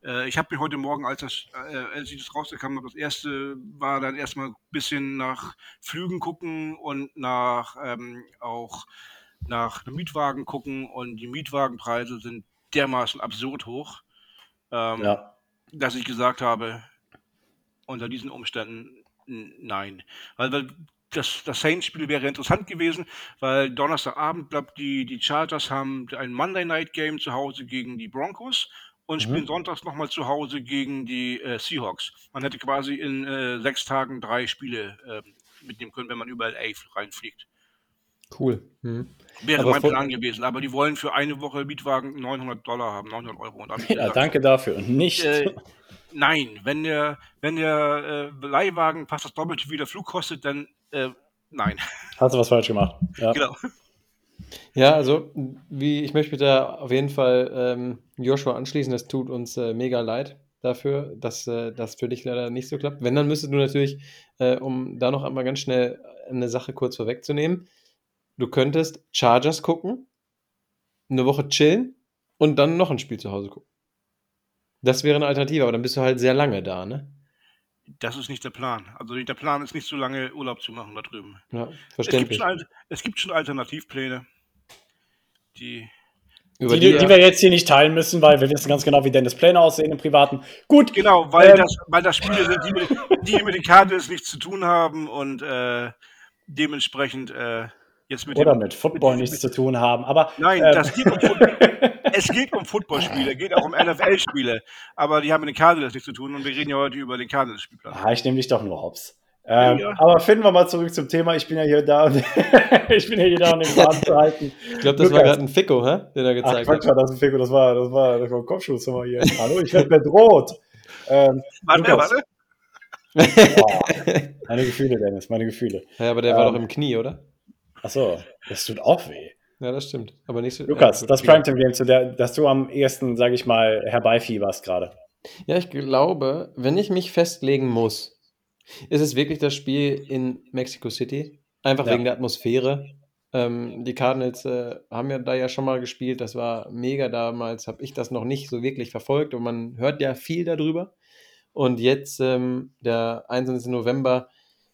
äh, ich habe mich heute Morgen, als, das, äh, als ich das rauskam, das erste war dann erstmal ein bisschen nach Flügen gucken und nach ähm, auch nach einem Mietwagen gucken und die Mietwagenpreise sind dermaßen absurd hoch, ähm, ja. dass ich gesagt habe, unter diesen Umständen nein. Weil, weil das, das Saints-Spiel wäre interessant gewesen, weil Donnerstagabend, glaube die, die Chargers haben ein Monday Night Game zu Hause gegen die Broncos und mhm. spielen sonntags nochmal zu Hause gegen die äh, Seahawks. Man hätte quasi in äh, sechs Tagen drei Spiele äh, mitnehmen können, wenn man über LA reinfliegt. Cool. Mhm. Wäre aber mein Plan gewesen, aber die wollen für eine Woche Mietwagen 900 Dollar haben, 900 Euro. Und ja, gesagt, danke dafür. Und nicht. Äh, nein, wenn der, wenn der äh, Leihwagen fast das Doppelte wie der Flug kostet, dann äh, nein. Hast du was falsch gemacht? Ja. Genau. Ja, also wie ich möchte da auf jeden Fall ähm, Joshua anschließen. Das tut uns äh, mega leid dafür, dass äh, das für dich leider nicht so klappt. Wenn, dann müsstest du natürlich, äh, um da noch einmal ganz schnell eine Sache kurz vorwegzunehmen, du könntest Chargers gucken, eine Woche chillen und dann noch ein Spiel zu Hause gucken. Das wäre eine Alternative, aber dann bist du halt sehr lange da, ne? Das ist nicht der Plan. Also der Plan ist nicht so lange Urlaub zu machen da drüben. Ja, verständlich. Es gibt schon, es gibt schon Alternativpläne, die die, die, die, wir jetzt hier nicht teilen müssen, weil wir wissen ganz genau, wie Dennis Pläne aussehen im Privaten. Gut. Genau, weil, ähm, das, weil das Spiele sind, die mit, die mit den Cardinals nichts zu tun haben und äh, dementsprechend äh, jetzt mit Oder dem, mit Football mit, nichts mit, zu tun haben. Aber, nein, ähm, das geht um es geht um Footballspiele, geht auch um NFL-Spiele, aber die haben mit den Cardinals nichts zu tun und wir reden ja heute über den Cardinals-Spielplan. Ah, ich nehme dich doch nur hops. Ähm, ja. Aber finden wir mal zurück zum Thema. Ich bin ja hier da und ich bin ja hier da, um den Faden zu halten. Ich glaube, das Lukas. war gerade ein Ficko, hä? den er gezeigt Ach, Quatsch, hat. war das ein Ficko, das war, das war, das war ein Kopfschuss hier. Hallo, ich werde bedroht. Ähm, warte, warte. Oh, meine Gefühle, Dennis, meine Gefühle. Ja, aber der ähm, war doch im Knie, oder? Achso, das tut auch weh. Ja, das stimmt. Aber nicht so. Lukas, ja, das Primetime-Game, zu der, dass du am ehesten, sage ich mal, herbeifieberst gerade. Ja, ich glaube, wenn ich mich festlegen muss, ist es wirklich das Spiel in Mexico City. Einfach ja. wegen der Atmosphäre. Ähm, die Cardinals äh, haben ja da ja schon mal gespielt. Das war mega damals. Habe ich das noch nicht so wirklich verfolgt und man hört ja viel darüber. Und jetzt, ähm, der 21. November,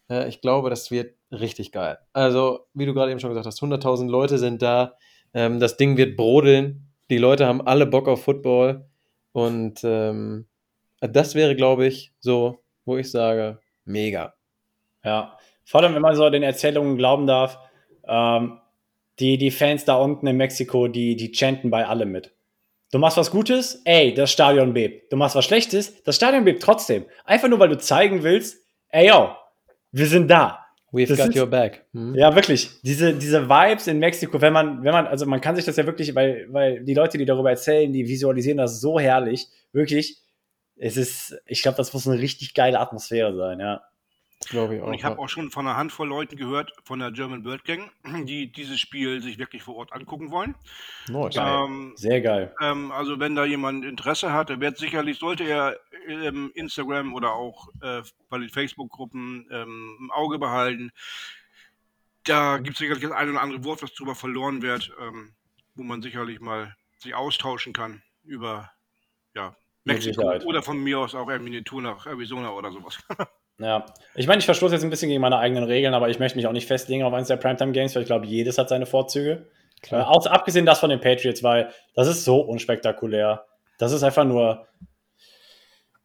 äh, ich glaube, das wird richtig geil. Also, wie du gerade eben schon gesagt hast, 100.000 Leute sind da. Ähm, das Ding wird brodeln. Die Leute haben alle Bock auf Football. Und ähm, das wäre, glaube ich, so, wo ich sage, mega. Ja, vor allem, wenn man so den Erzählungen glauben darf, ähm, die, die Fans da unten in Mexiko, die, die chanten bei allem mit. Du machst was Gutes, ey, das Stadion bebt. Du machst was Schlechtes, das Stadion bebt trotzdem. Einfach nur, weil du zeigen willst, ey, yo, wir sind da. We've Das got ist- your back. Hm? Ja, wirklich. Diese, diese Vibes in Mexiko, wenn man, wenn man, also man kann sich das ja wirklich, weil, weil die Leute, die darüber erzählen, die visualisieren das so herrlich. Wirklich, es ist, ich glaube, das muss eine richtig geile Atmosphäre sein, ja. Glaube ich auch. Und ich habe ja. auch schon von einer Handvoll Leuten gehört, von der German Bird Gang, die dieses Spiel sich wirklich vor Ort angucken wollen. Nice. Geil. Ähm, Sehr geil. ähm, also wenn da jemand Interesse hat, der wird sicherlich, sollte er ähm, Instagram oder auch äh, bei den Facebook-Gruppen ähm, im Auge behalten. Da gibt es sicherlich das ein oder andere Wort, was drüber verloren wird, ähm, wo man sicherlich mal sich austauschen kann über ja, Mexiko oder von mir aus auch irgendwie eine Tour nach Arizona oder sowas. Ja. Ich meine, ich verstoße jetzt ein bisschen gegen meine eigenen Regeln, aber ich möchte mich auch nicht festlegen auf eines der Primetime-Games, weil ich glaube, jedes hat seine Vorzüge. Äh, Klar. auch abgesehen das von den Patriots, weil das ist so unspektakulär. Das ist einfach nur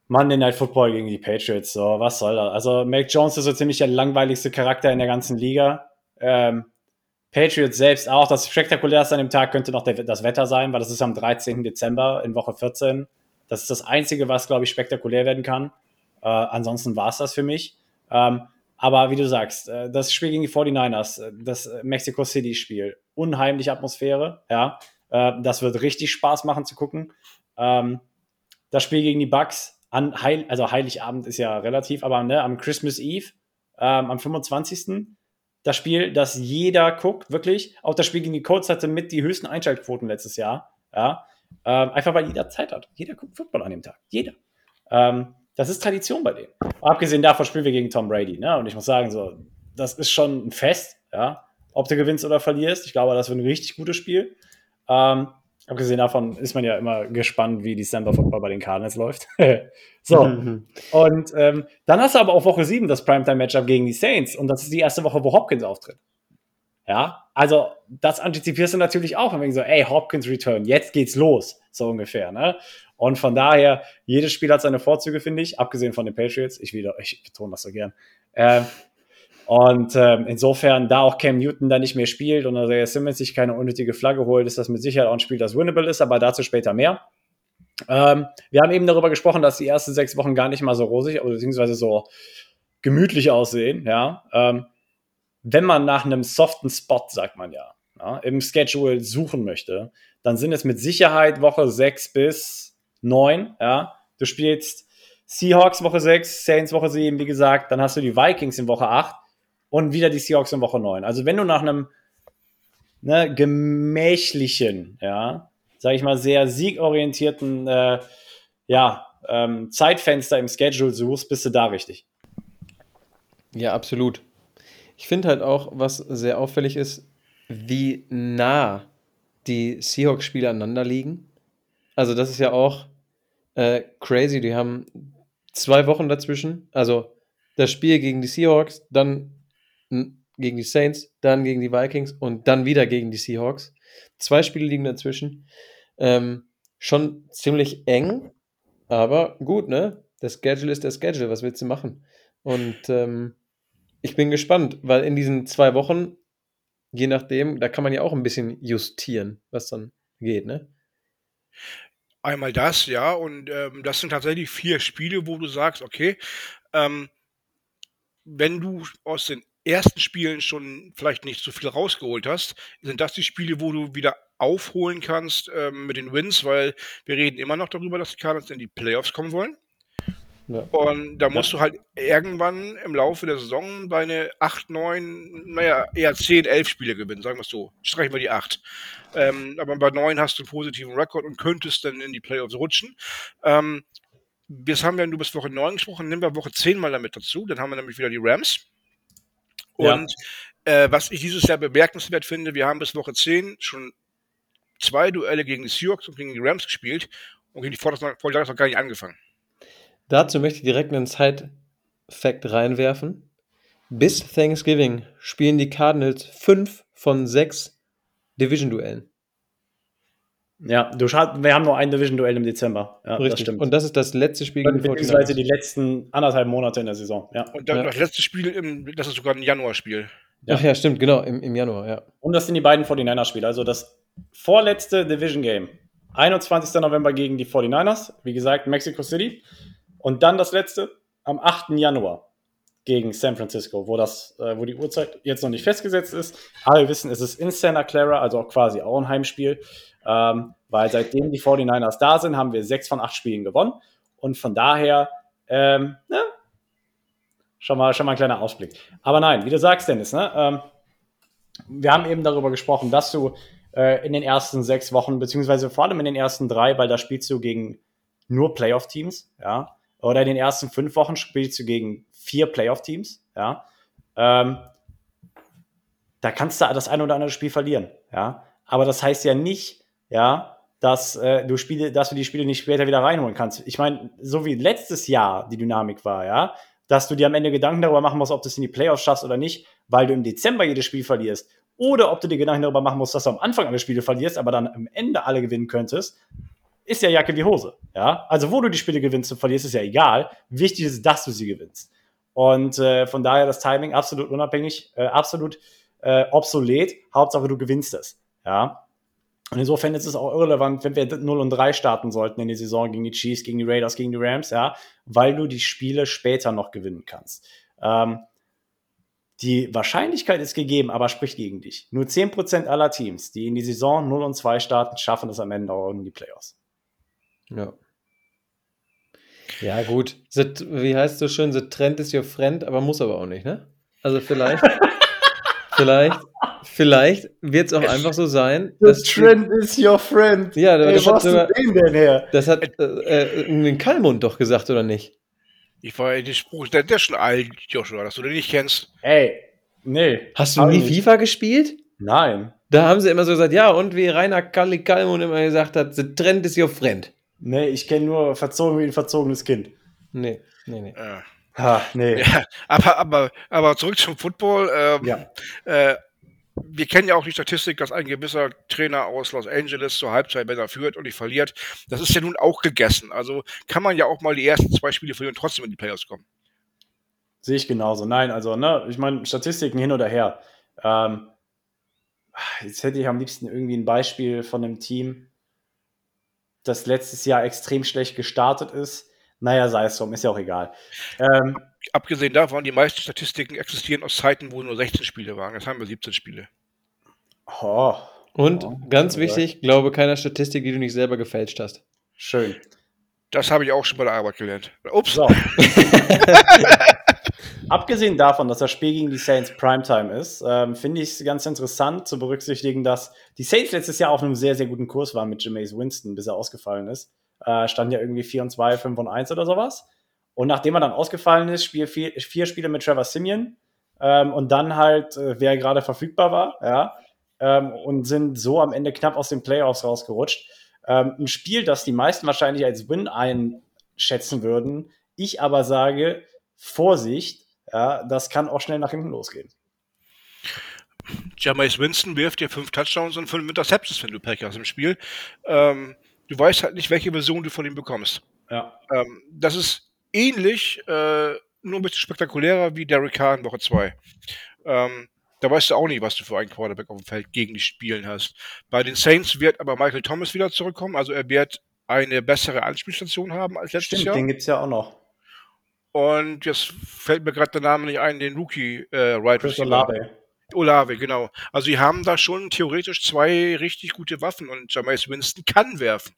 Monday Night Football gegen die Patriots. So, was soll das? Also, Mac Jones ist so ziemlich der langweiligste Charakter in der ganzen Liga. Ähm, Patriots selbst auch. Das spektakulärste an dem Tag könnte noch der, das Wetter sein, weil das ist am 13. Dezember in Woche 14. Das ist das Einzige, was, glaube ich, spektakulär werden kann. Äh, ansonsten war es das für mich. Ähm, aber wie du sagst, äh, das Spiel gegen die 49ers, äh, das Mexico City-Spiel, unheimliche Atmosphäre, ja. Äh, das wird richtig Spaß machen zu gucken. Ähm, das Spiel gegen die Bucks, an Heil, also Heiligabend ist ja relativ, aber ne, am Christmas Eve, ähm, am 25. Das Spiel, das jeder guckt, wirklich. Auch das Spiel gegen die Colts hatte mit die höchsten Einschaltquoten letztes Jahr. Ja. Ähm, einfach weil jeder Zeit hat. Jeder guckt Football an dem Tag. Jeder. Ähm, das ist Tradition bei denen. Abgesehen davon spielen wir gegen Tom Brady. Ne? Und ich muss sagen, so, das ist schon ein Fest. Ja? Ob du gewinnst oder verlierst. Ich glaube, das wird ein richtig gutes Spiel. Ähm, abgesehen davon ist man ja immer gespannt, wie December Football bei den Cardinals läuft. so. Mhm. Und ähm, dann hast du aber auch Woche 7 das Primetime-Matchup gegen die Saints. Und das ist die erste Woche, wo Hopkins auftritt. Ja, also das antizipierst du natürlich auch. Wenn so, ey, Hopkins Return, jetzt geht's los, so ungefähr. Ne? Und von daher, jedes Spiel hat seine Vorzüge, finde ich, abgesehen von den Patriots. Ich, wieder, ich betone das so gern. Ähm, und ähm, insofern, da auch Cam Newton da nicht mehr spielt und Isaiah Simmons sich keine unnötige Flagge holt, ist das mit Sicherheit auch ein Spiel, das winnable ist, aber dazu später mehr. Ähm, wir haben eben darüber gesprochen, dass die ersten sechs Wochen gar nicht mal so rosig, oder beziehungsweise so gemütlich aussehen, ja. Ähm, wenn man nach einem soften Spot, sagt man ja, ja, im Schedule suchen möchte, dann sind es mit Sicherheit Woche 6 bis 9, ja. Du spielst Seahawks Woche 6, Saints Woche 7, wie gesagt, dann hast du die Vikings in Woche 8 und wieder die Seahawks in Woche 9. Also wenn du nach einem ne, gemächlichen, ja, sag ich mal, sehr siegorientierten äh, ja, ähm, Zeitfenster im Schedule suchst, bist du da richtig. Ja, absolut. Ich finde halt auch, was sehr auffällig ist, wie nah die Seahawks-Spiele aneinander liegen. Also, das ist ja auch äh, crazy. Die haben zwei Wochen dazwischen. Also, das Spiel gegen die Seahawks, dann gegen die Saints, dann gegen die Vikings und dann wieder gegen die Seahawks. Zwei Spiele liegen dazwischen. Ähm, schon ziemlich eng, aber gut, ne? Der Schedule ist der Schedule. Was willst du machen? Und ähm, ich bin gespannt, weil in diesen zwei Wochen, je nachdem, da kann man ja auch ein bisschen justieren, was dann geht, ne? Einmal das, ja, und ähm, das sind tatsächlich vier Spiele, wo du sagst, okay, ähm, wenn du aus den ersten Spielen schon vielleicht nicht so viel rausgeholt hast, sind das die Spiele, wo du wieder aufholen kannst ähm, mit den Wins, weil wir reden immer noch darüber, dass die Cardinals in die Playoffs kommen wollen. Ja. Und da musst du halt irgendwann im Laufe der Saison deine 8, 9, naja, eher 10, 11 Spiele gewinnen, sagen wir es so. Streichen wir die 8. Ähm, aber bei 9 hast du einen positiven Rekord und könntest dann in die Playoffs rutschen. Ähm, das haben wir nur bis Woche 9 gesprochen, nehmen wir Woche 10 mal damit dazu. Dann haben wir nämlich wieder die Rams. Ja. Und äh, was ich dieses Jahr bemerkenswert finde, wir haben bis Woche 10 schon zwei Duelle gegen die Seahawks und gegen die Rams gespielt und gegen die 49ers noch gar nicht angefangen. Dazu möchte ich direkt einen Side-Fact reinwerfen. Bis Thanksgiving spielen die Cardinals fünf von sechs Division-Duellen. Ja, du wir haben nur ein Division-Duell im Dezember. Ja, das Richtig. stimmt. Und das ist das letzte Spiel gegen die Beziehungsweise 49ers. die letzten anderthalb Monate in der Saison. Ja. Und dann Ja. das letzte Spiel, im, das ist sogar ein Januarspiel. Ach ja, stimmt, genau, im, im Januar, ja. Und das sind die beiden 49ers-Spiele. Also das vorletzte Division-Game. 21. November gegen die 49ers. Wie gesagt, Mexico City. Und dann das letzte am 8. Januar gegen San Francisco, wo, das, äh, wo die Uhrzeit jetzt noch nicht festgesetzt ist. Aber wir wissen, es ist in Santa Clara, also auch quasi auch ein Heimspiel. Ähm, weil seitdem die 49ers da sind, haben wir sechs von acht Spielen gewonnen. Und von daher, ähm, ne? schon, mal, schon mal ein kleiner Ausblick. Aber nein, wie du sagst, Dennis, ne? Ähm, wir haben eben darüber gesprochen, dass du äh, in den ersten sechs Wochen, beziehungsweise vor allem in den ersten drei, weil da spielst du gegen nur Playoff-Teams, ja, oder in den ersten fünf Wochen spielst du gegen vier Playoff-Teams, ja, ähm, da kannst du das ein oder andere Spiel verlieren, ja, aber das heißt ja nicht, ja, dass äh, du Spiele, dass du die Spiele nicht später wieder reinholen kannst. Ich meine, so wie letztes Jahr die Dynamik war, ja, dass du dir am Ende Gedanken darüber machen musst, ob du es in die Playoffs schaffst oder nicht, weil du im Dezember jedes Spiel verlierst. Oder ob du dir Gedanken darüber machen musst, dass du am Anfang alle Spiele verlierst, aber dann am Ende alle gewinnen könntest, ist ja Jacke wie Hose. Ja? Also, wo du die Spiele gewinnst und verlierst, ist ja egal. Wichtig ist, dass du sie gewinnst. Und äh, von daher das Timing absolut unabhängig, äh, absolut äh, obsolet. Hauptsache, du gewinnst es. Ja. Und insofern ist es auch irrelevant, wenn wir 0 und 3 starten sollten in die Saison gegen die Chiefs, gegen die Raiders, gegen die Rams, ja, weil du die Spiele später noch gewinnen kannst. Ähm, die Wahrscheinlichkeit ist gegeben, aber spricht gegen dich. Nur 10% aller Teams, die in die Saison 0 und 2 starten, schaffen es am Ende auch in die Playoffs. Ja. Ja, gut. The, wie heißt es so schön? The Trend is your friend, aber muss aber auch nicht, ne? Also vielleicht, vielleicht, vielleicht wird es auch einfach so sein. The Trend is your friend. Ja, Ey, das, hat sogar, den denn her? das hat äh, äh, Kalmund doch gesagt, oder nicht? Ich war der Spruch, der, der ist schon alt, Joshua, dass du den nicht kennst. Ey, nee. Hast du nie nicht. FIFA gespielt? Nein. Da haben sie immer so gesagt, ja, und wie Rainer Kalli Kalmund immer gesagt hat, the trend is your friend. Nee, ich kenne nur verzogen wie ein verzogenes Kind. Nee, nee, nee. Ja. Ha, nee. Ja, aber, aber, aber zurück zum Football. Ähm, Ja. äh, wir kennen ja auch die Statistik, dass ein gewisser Trainer aus Los Angeles zur Halbzeit, wenn er führt und nicht verliert, das ist ja nun auch gegessen. Also kann man ja auch mal die ersten zwei Spiele verlieren und trotzdem in die Playoffs kommen. Sehe ich genauso. Nein, also, ne, ich meine, Statistiken hin oder her. Ähm, jetzt hätte ich am liebsten irgendwie ein Beispiel von einem Team, das letztes Jahr extrem schlecht gestartet ist. Naja, sei es drum, ist ja auch egal. Ähm, Abgesehen davon, die meisten Statistiken existieren aus Zeiten, wo nur 16 Spiele waren. Jetzt haben wir 17 Spiele. oh, Und Ja, ganz wichtig, glaube keiner Statistik, die du nicht selber gefälscht hast. schön. Das habe ich auch schon bei der Arbeit gelernt. Ups. So. Abgesehen davon, dass das Spiel gegen die Saints Primetime ist, ähm, finde ich es ganz interessant zu berücksichtigen, dass die Saints letztes Jahr auf einem sehr, sehr guten Kurs waren mit Jameis Winston, bis er ausgefallen ist. Äh, stand ja irgendwie 4 und 2, 5 und 1 oder sowas. Und nachdem er dann ausgefallen ist, spiel vier, vier Spiele mit Trevor Simeon ähm, und dann halt, äh, wer gerade verfügbar war, ja, ähm, und sind so am Ende knapp aus den Playoffs rausgerutscht. Ähm, ein Spiel, das die meisten wahrscheinlich als Win einschätzen würden. Ich aber sage, Vorsicht, ja, das kann auch schnell nach hinten losgehen. Jameis Winston wirft dir fünf Touchdowns und fünf Interceptions, wenn du Pech hast im Spiel. Ähm, du weißt halt nicht, welche Version du von ihm bekommst. Ja. Ähm, das ist ähnlich, äh, nur ein bisschen spektakulärer wie Derek Carr in Woche 2. Ähm, da weißt du auch nicht, was du für einen Quarterback auf dem Feld gegen dich spielen hast. Bei den Saints wird aber Michael Thomas wieder zurückkommen, also er wird eine bessere Anspielstation haben als letztes Stimmt, Jahr. den gibt es ja auch noch. Und jetzt fällt mir gerade der Name nicht ein, den Rookie äh, Right Chris. Olave. Olave, genau. Also sie haben da schon theoretisch zwei richtig gute Waffen und Jameis Winston kann werfen.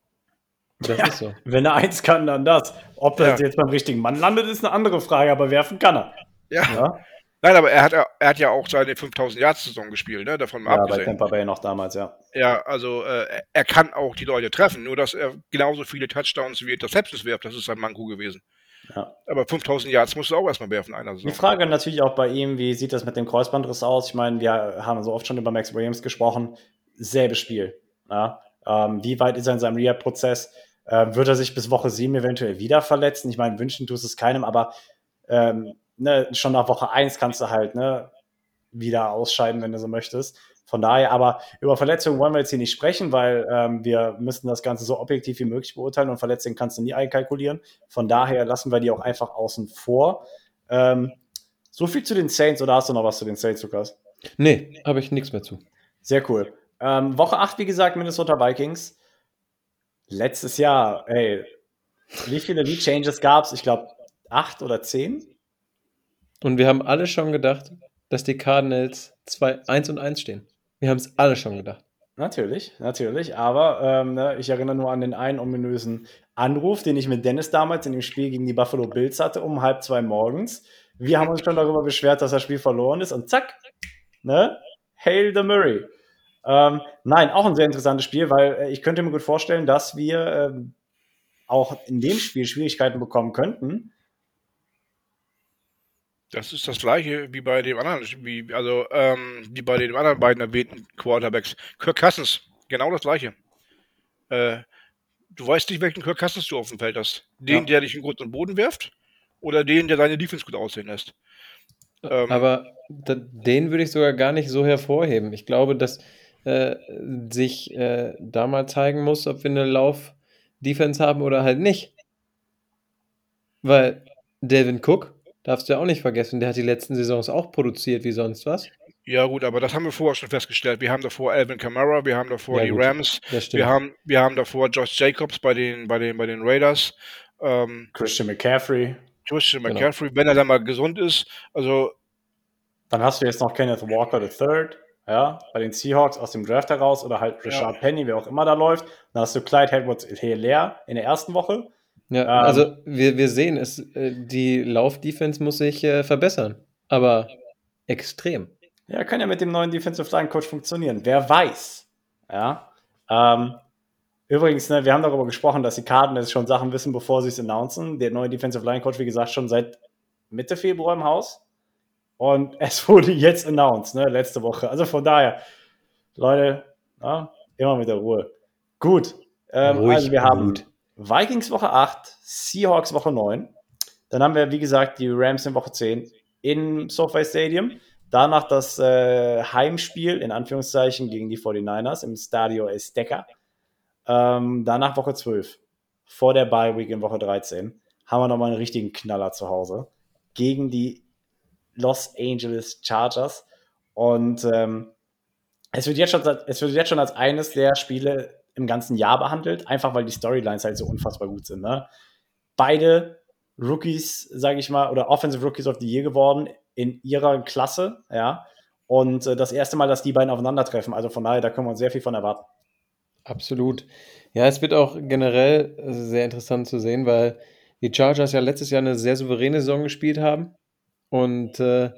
Das Ja. ist so. Wenn er eins kann, dann das. Ob das Ja. jetzt beim richtigen Mann landet, ist eine andere Frage, aber werfen kann er. Ja. Ja, Nein, aber er hat, er hat ja auch seine 5000 Yards Saison gespielt, ne? Davon mal ja bei abgesehen. Tampa Bay noch damals, ja. Ja, also äh, er- er kann auch die Leute treffen, nur dass er genauso viele Touchdowns wie Interceptions wirft, das ist sein Manko gewesen. Ja. Aber 5000 Yards musst du auch erstmal werfen in einer Die Saison. Frage natürlich auch bei ihm, wie sieht das mit dem Kreuzbandriss aus? Ich meine, wir haben so oft schon über Max Williams gesprochen. Selbes Spiel. Ja? Ähm, wie weit ist er in seinem Rehab-Prozess? Ähm, wird er sich bis Woche 7 eventuell wieder verletzen? Ich meine, wünschen tust es keinem, aber ähm, ne, schon nach Woche 1 kannst du halt ne, wieder ausscheiden, wenn du so möchtest. Von daher, aber über Verletzungen wollen wir jetzt hier nicht sprechen, weil ähm, wir müssen das Ganze so objektiv wie möglich beurteilen und Verletzungen kannst du nie einkalkulieren. Von daher lassen wir die auch einfach außen vor. Ähm, so viel zu den Saints oder hast du noch was zu den Saints, Lukas? Nee, habe ich nichts mehr zu. Sehr cool. Ähm, Woche 8, wie gesagt, Minnesota Vikings. Letztes Jahr, ey, wie viele Lead Changes gab es? Ich glaube, acht oder zehn? Und wir haben alle schon gedacht, dass die Cardinals 2, 1 und 1 stehen. Wir haben es alle schon gedacht. Natürlich, natürlich. Aber ähm, ne, ich erinnere nur an den einen ominösen Anruf, den ich mit Dennis damals in dem Spiel gegen die Buffalo Bills hatte, um halb zwei morgens. Wir haben uns schon darüber beschwert, dass das Spiel verloren ist und zack, ne? Hail the Murray. Ähm, nein, auch ein sehr interessantes Spiel, weil äh, ich könnte mir gut vorstellen, dass wir ähm, auch in dem Spiel Schwierigkeiten bekommen könnten. Das ist das gleiche wie bei dem anderen, wie, also ähm, wie bei den anderen beiden erwähnten Quarterbacks. Kirk Cousins, genau das gleiche. Äh, du weißt nicht, welchen Kirk Cousins du auf dem Feld hast. Den, ja. der dich in Grund und Boden wirft, oder den, der deine Defense gut aussehen lässt. Ähm, Aber den würde ich sogar gar nicht so hervorheben. Ich glaube, dass äh, sich äh, da mal zeigen muss, ob wir eine Lauf-Defense haben oder halt nicht. Weil Devin Cook, darfst du ja auch nicht vergessen, der hat die letzten Saisons auch produziert wie sonst was. Ja, gut, aber das haben wir vorher schon festgestellt. Wir haben davor Alvin Kamara, wir haben davor ja, die gut, Rams, wir haben, wir haben davor Josh Jacobs bei den, bei den, bei den Raiders. Ähm, Christian McCaffrey. Christian genau. McCaffrey, wenn er dann mal gesund ist. Also. Dann hast du jetzt noch Kenneth Walker III ja, bei den Seahawks aus dem Draft heraus oder halt Richard ja. Penny, wer auch immer da läuft. Dann hast du Clyde Edwards leer in der ersten Woche. Ja, ähm, also wir, wir sehen, es, äh, die Lauf-Defense muss sich äh, verbessern, aber extrem. Ja, kann ja mit dem neuen Defensive Line Coach funktionieren. Wer weiß. Ja. Ähm, übrigens, ne, wir haben darüber gesprochen, dass die Karten jetzt schon Sachen wissen, bevor sie es announcen. Der neue Defensive Line Coach, wie gesagt, schon seit Mitte Februar im Haus. Und es wurde jetzt announced, ne, letzte Woche. Also von daher, Leute, ja, immer mit der Ruhe. Gut. Ähm, also wir haben gut. Vikings Woche 8, Seahawks Woche 9. Dann haben wir, wie gesagt, die Rams in Woche 10 im SoFi Stadium. Danach das äh, Heimspiel, in Anführungszeichen, gegen die 49ers im Stadio Esteca. Ähm, danach Woche 12. Vor der Bye Week in Woche 13 haben wir nochmal einen richtigen Knaller zu Hause gegen die Los Angeles Chargers. Und ähm, es, wird jetzt schon, es wird jetzt schon als eines der Spiele im ganzen Jahr behandelt, einfach weil die Storylines halt so unfassbar gut sind. Ne? Beide Rookies, sage ich mal, oder Offensive Rookies of the Year geworden in ihrer Klasse, ja. Und äh, das erste Mal, dass die beiden aufeinandertreffen. Also von daher, da können wir uns sehr viel von erwarten. Absolut. Ja, es wird auch generell sehr interessant zu sehen, weil die Chargers ja letztes Jahr eine sehr souveräne Saison gespielt haben und äh,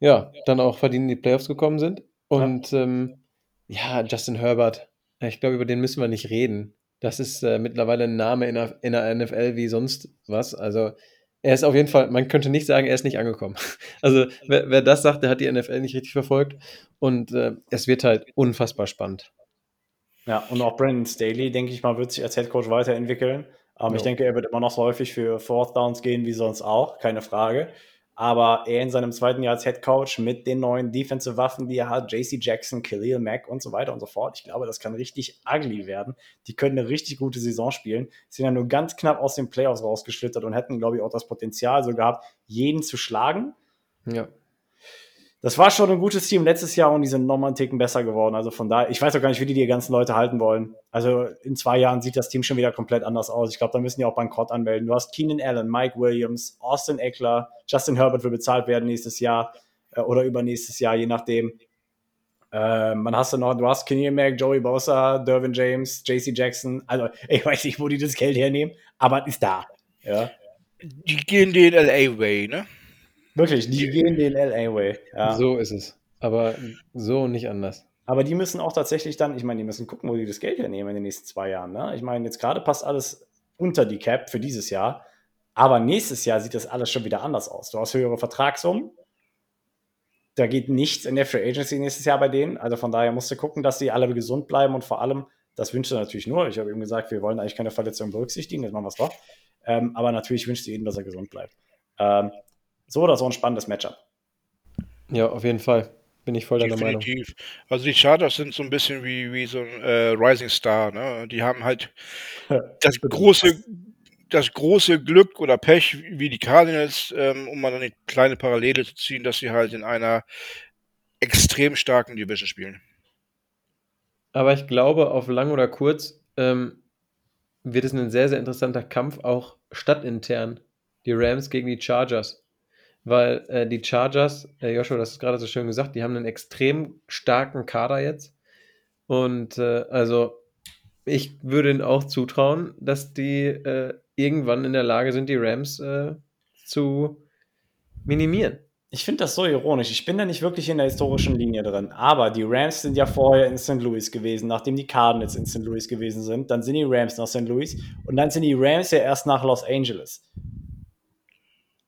ja, dann auch verdient in die Playoffs gekommen sind. Und ja, ähm, ja Justin Herbert, ich glaube, über den müssen wir nicht reden. Das ist äh, mittlerweile ein Name in der, in der NFL wie sonst was. Also er ist auf jeden Fall, man könnte nicht sagen, er ist nicht angekommen. Also wer, wer das sagt, der hat die NFL nicht richtig verfolgt. Und äh, es wird halt unfassbar spannend. Ja, und auch Brandon Staley, denke ich mal, wird sich als Head Coach weiterentwickeln. Aber no. ich denke, er wird immer noch so häufig für Fourth Downs gehen wie sonst auch, keine Frage aber er in seinem zweiten Jahr als Head Coach mit den neuen Defensive Waffen, die er hat, JC Jackson, Khalil Mack und so weiter und so fort. Ich glaube, das kann richtig ugly werden. Die können eine richtig gute Saison spielen. Sind ja nur ganz knapp aus den Playoffs rausgeschlittert und hätten, glaube ich, auch das Potenzial so gehabt, jeden zu schlagen. Ja das war schon ein gutes Team letztes Jahr und die sind nochmal einen Ticken besser geworden. Also von daher, ich weiß auch gar nicht, wie die die ganzen Leute halten wollen. Also in zwei Jahren sieht das Team schon wieder komplett anders aus. Ich glaube, da müssen die auch Bankrott anmelden. Du hast Keenan Allen, Mike Williams, Austin Eckler, Justin Herbert will bezahlt werden nächstes Jahr äh, oder übernächstes Jahr, je nachdem. Ähm, man hast du noch, du hast Kenny Mack, Joey Bosa, Dervin James, JC Jackson. Also, ich weiß nicht, wo die das Geld hernehmen, aber es ist da. Ja. Die gehen den LA-Way, ne? Wirklich, die gehen den LA-Way. Ja. So ist es. Aber so nicht anders. Aber die müssen auch tatsächlich dann, ich meine, die müssen gucken, wo die das Geld hernehmen in den nächsten zwei Jahren. Ne? Ich meine, jetzt gerade passt alles unter die Cap für dieses Jahr. Aber nächstes Jahr sieht das alles schon wieder anders aus. Du hast höhere Vertragssummen. Da geht nichts in der Free Agency nächstes Jahr bei denen. Also von daher musst du gucken, dass die alle gesund bleiben und vor allem, das wünscht du natürlich nur. Ich habe eben gesagt, wir wollen eigentlich keine Verletzungen berücksichtigen, jetzt machen wir es doch. Ähm, aber natürlich wünscht du jedem, dass er gesund bleibt. Ähm, so oder so ein spannendes Matchup. Ja, auf jeden Fall. Bin ich voll deiner Meinung. Definitiv. Also die Chargers sind so ein bisschen wie, wie so ein äh, Rising Star. Ne? Die haben halt das große, das große Glück oder Pech wie die Cardinals, ähm, um mal eine kleine Parallele zu ziehen, dass sie halt in einer extrem starken Division spielen. Aber ich glaube, auf lang oder kurz ähm, wird es ein sehr, sehr interessanter Kampf, auch stadtintern. Die Rams gegen die Chargers. Weil äh, die Chargers, äh, Joshua, das ist gerade so schön gesagt, die haben einen extrem starken Kader jetzt. Und äh, also ich würde ihnen auch zutrauen, dass die äh, irgendwann in der Lage sind, die Rams äh, zu minimieren. Ich finde das so ironisch. Ich bin da nicht wirklich in der historischen Linie drin. Aber die Rams sind ja vorher in St. Louis gewesen, nachdem die Cardinals in St. Louis gewesen sind. Dann sind die Rams nach St. Louis und dann sind die Rams ja erst nach Los Angeles.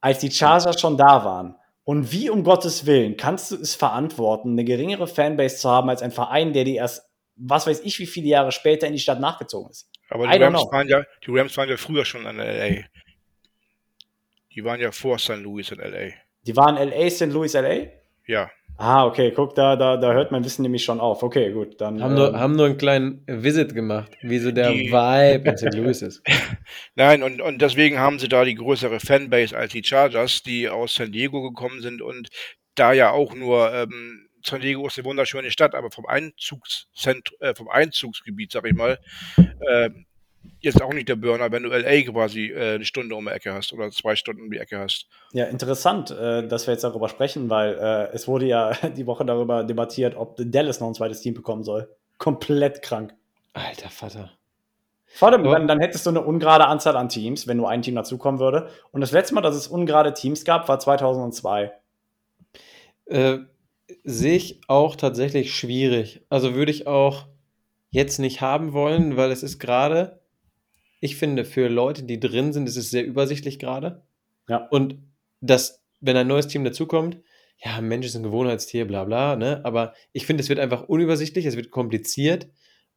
Als die Chargers schon da waren. Und wie um Gottes Willen kannst du es verantworten, eine geringere Fanbase zu haben als ein Verein, der die erst, was weiß ich, wie viele Jahre später in die Stadt nachgezogen ist? Aber die Rams, waren ja, die Rams waren ja früher schon in LA. Die waren ja vor St. Louis in LA. Die waren LA, St. Louis, LA? Ja. Ah, okay, guck, da, da, da hört mein Wissen nämlich schon auf. Okay, gut, dann. Haben, ähm, nur, haben nur einen kleinen Visit gemacht, wie so der die, Vibe in St. Louis ist. Nein, und, und deswegen haben sie da die größere Fanbase als die Chargers, die aus San Diego gekommen sind und da ja auch nur. Ähm, San Diego ist eine wunderschöne Stadt, aber vom, Einzugszent äh, vom Einzugsgebiet, sag ich mal, äh, jetzt auch nicht der Burner, wenn du LA quasi äh, eine Stunde um die Ecke hast oder zwei Stunden um die Ecke hast. Ja, interessant, äh, dass wir jetzt darüber sprechen, weil äh, es wurde ja die Woche darüber debattiert, ob Dallas noch ein zweites Team bekommen soll. Komplett krank. Alter Vater. Vor allem, dann, dann hättest du eine ungerade Anzahl an Teams, wenn nur ein Team dazukommen würde. Und das letzte Mal, dass es ungerade Teams gab, war 2002. Äh, sehe ich auch tatsächlich schwierig. Also würde ich auch jetzt nicht haben wollen, weil es ist gerade ich finde, für Leute, die drin sind, ist es sehr übersichtlich gerade. Ja. Und dass, wenn ein neues Team dazukommt, ja, Mensch ist ein Gewohnheitstier, bla bla, ne? Aber ich finde, es wird einfach unübersichtlich, es wird kompliziert.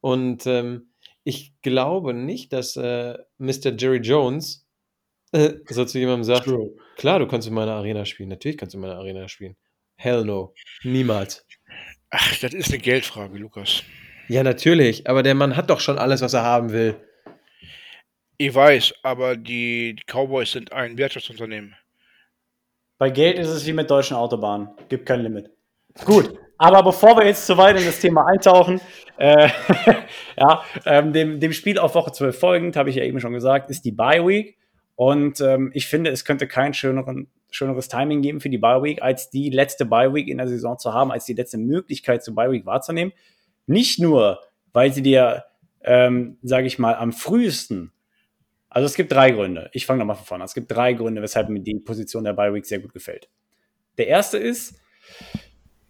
Und ähm, ich glaube nicht, dass äh, Mr. Jerry Jones äh, so zu jemandem sagt: True. Klar, du kannst in meiner Arena spielen. Natürlich kannst du in meiner Arena spielen. Hell no. Niemals. Ach, das ist eine Geldfrage, Lukas. Ja, natürlich. Aber der Mann hat doch schon alles, was er haben will. Ich weiß, aber die, Cowboys sind ein Wirtschaftsunternehmen. Bei Geld ist es wie mit deutschen Autobahnen. Gibt kein Limit. Gut, aber bevor wir jetzt zu weit in das Thema eintauchen, äh, ja, ähm, dem, dem Spiel auf Woche 12 folgend, habe ich ja eben schon gesagt, ist die Bye Week. Und ähm, ich finde, es könnte kein schöneren, schöneres Timing geben für die Bye Week, als die letzte Bye Week in der Saison zu haben, als die letzte Möglichkeit zur Bye Week wahrzunehmen. Nicht nur, weil sie dir, ähm, sage ich mal, am frühesten also es gibt drei Gründe. Ich fange nochmal von vorne an. Es gibt drei Gründe, weshalb mir die Position der Bye Week sehr gut gefällt. Der erste ist,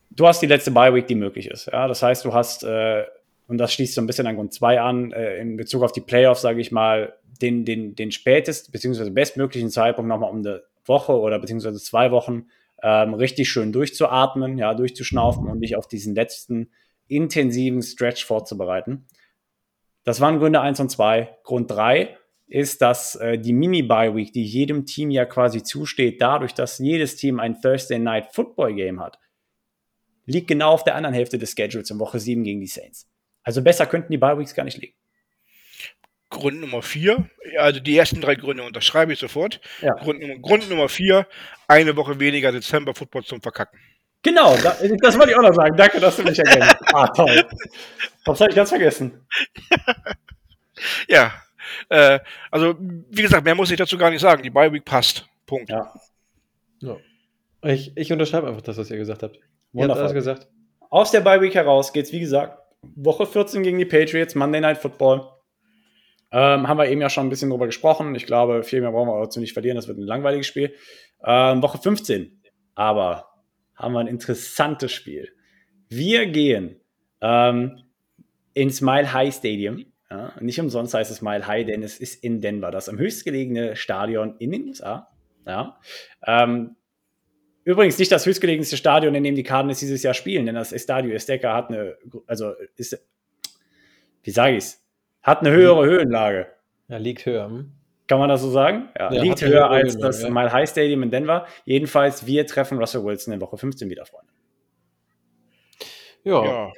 du hast die letzte Bye Week, die möglich ist. Ja, das heißt, du hast, äh, und das schließt so ein bisschen an Grund 2 an, äh, in Bezug auf die Playoffs, sage ich mal, den, den, den spätest, beziehungsweise bestmöglichen Zeitpunkt nochmal um eine Woche oder beziehungsweise zwei Wochen ähm, richtig schön durchzuatmen, ja, durchzuschnaufen und dich auf diesen letzten intensiven Stretch vorzubereiten. Das waren Gründe 1 und 2. Grund 3, ist, dass äh, die Mini-Bye-Week, die jedem Team ja quasi zusteht, dadurch, dass jedes Team ein Thursday Night Football Game hat, liegt genau auf der anderen Hälfte des Schedules in Woche 7 gegen die Saints. Also besser könnten die Bye-Weeks gar nicht liegen. Grund Nummer vier, also die ersten drei Gründe unterschreibe ich sofort. Ja. Grund, Grund, Nummer vier, eine Woche weniger Dezember Football zum Verkacken. Genau, das, das wollte ich auch noch sagen. Danke, dass du mich ergänzt. Ah, toll. Das habe ich ganz vergessen. ja, äh, also, wie gesagt, mehr muss ich dazu gar nicht sagen. Die Bye Week passt. Punkt. Ja. ja. Ich, ich unterschreibe einfach das, was ihr gesagt habt. Ihr habt alles gesagt. Aus der Bye Week heraus geht es, wie gesagt, Woche 14 gegen die Patriots, Monday Night Football. Ähm, haben wir eben ja schon ein bisschen drüber gesprochen. Ich glaube, viel mehr brauchen wir dazu nicht verlieren. Das wird ein langweiliges Spiel. Ähm, Woche 15. Aber haben wir ein interessantes Spiel. Wir gehen ähm, ins Mile High Stadium ja, nicht umsonst heißt es Mile High, denn es ist in Denver, das am höchstgelegene Stadion in den USA. Ja. Ähm, übrigens nicht das höchstgelegenste Stadion, in dem die Cardinals dieses Jahr spielen, denn das Estadio Azteca hat eine, also ist, wie sage ich es, hat eine höhere Höhenlage. Ja, liegt höher. Hm? Kann man das so sagen? Ja, ja liegt höher als das ja. Mile High Stadium in Denver. Jedenfalls, wir treffen Russell Wilson in Woche 15 wieder, Freunde. Ja.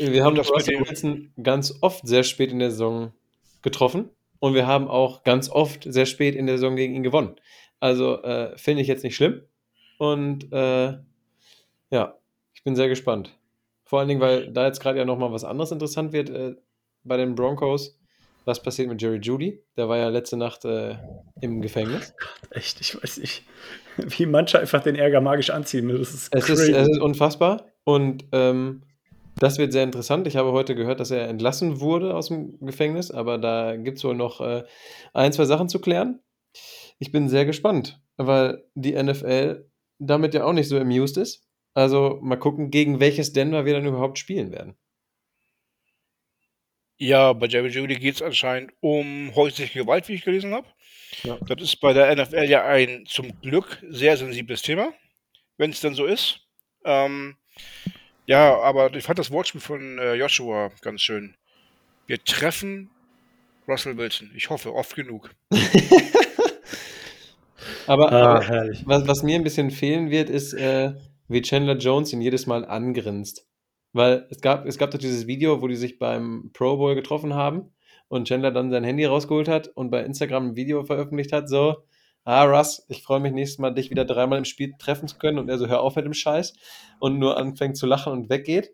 Ja. Wir haben das Russell Wilson ganz oft sehr spät in der Saison getroffen und wir haben auch ganz oft sehr spät in der Saison gegen ihn gewonnen. Also äh, finde ich jetzt nicht schlimm und äh, ja, ich bin sehr gespannt. Vor allen Dingen, weil da jetzt gerade ja nochmal was anderes interessant wird äh, bei den Broncos. was passiert mit Jerry Judy? Der war ja letzte Nacht äh, im Gefängnis. Echt, ich weiß nicht, wie manche einfach den Ärger magisch anziehen. Das ist Es ist, es ist unfassbar und ähm, das wird sehr interessant. Ich habe heute gehört, dass er entlassen wurde aus dem Gefängnis, aber da gibt es wohl noch äh, ein, zwei Sachen zu klären. Ich bin sehr gespannt, weil die NFL damit ja auch nicht so amused ist. Also mal gucken, gegen welches Denver wir dann überhaupt spielen werden. Ja, bei Jerry Judy geht es anscheinend um häusliche Gewalt, wie ich gelesen habe. Ja. Das ist bei der NFL ja ein zum Glück sehr sensibles Thema, wenn es denn so ist. Ähm, ja, aber ich fand das Wortspiel von äh, Joshua ganz schön. Wir treffen Russell Wilson. Ich hoffe, oft genug. Aber, Ah, aber herrlich. was, was mir ein bisschen fehlen wird, ist, äh, wie Chandler Jones ihn jedes Mal angrinst. Weil es gab, es gab doch dieses Video, wo die sich beim Pro Bowl getroffen haben und Chandler dann sein Handy rausgeholt hat und bei Instagram ein Video veröffentlicht hat, so, ah, Russ, ich freue mich nächstes Mal, dich wieder dreimal im Spiel treffen zu können und er so, hör auf mit dem Scheiß und nur anfängt zu lachen und weggeht.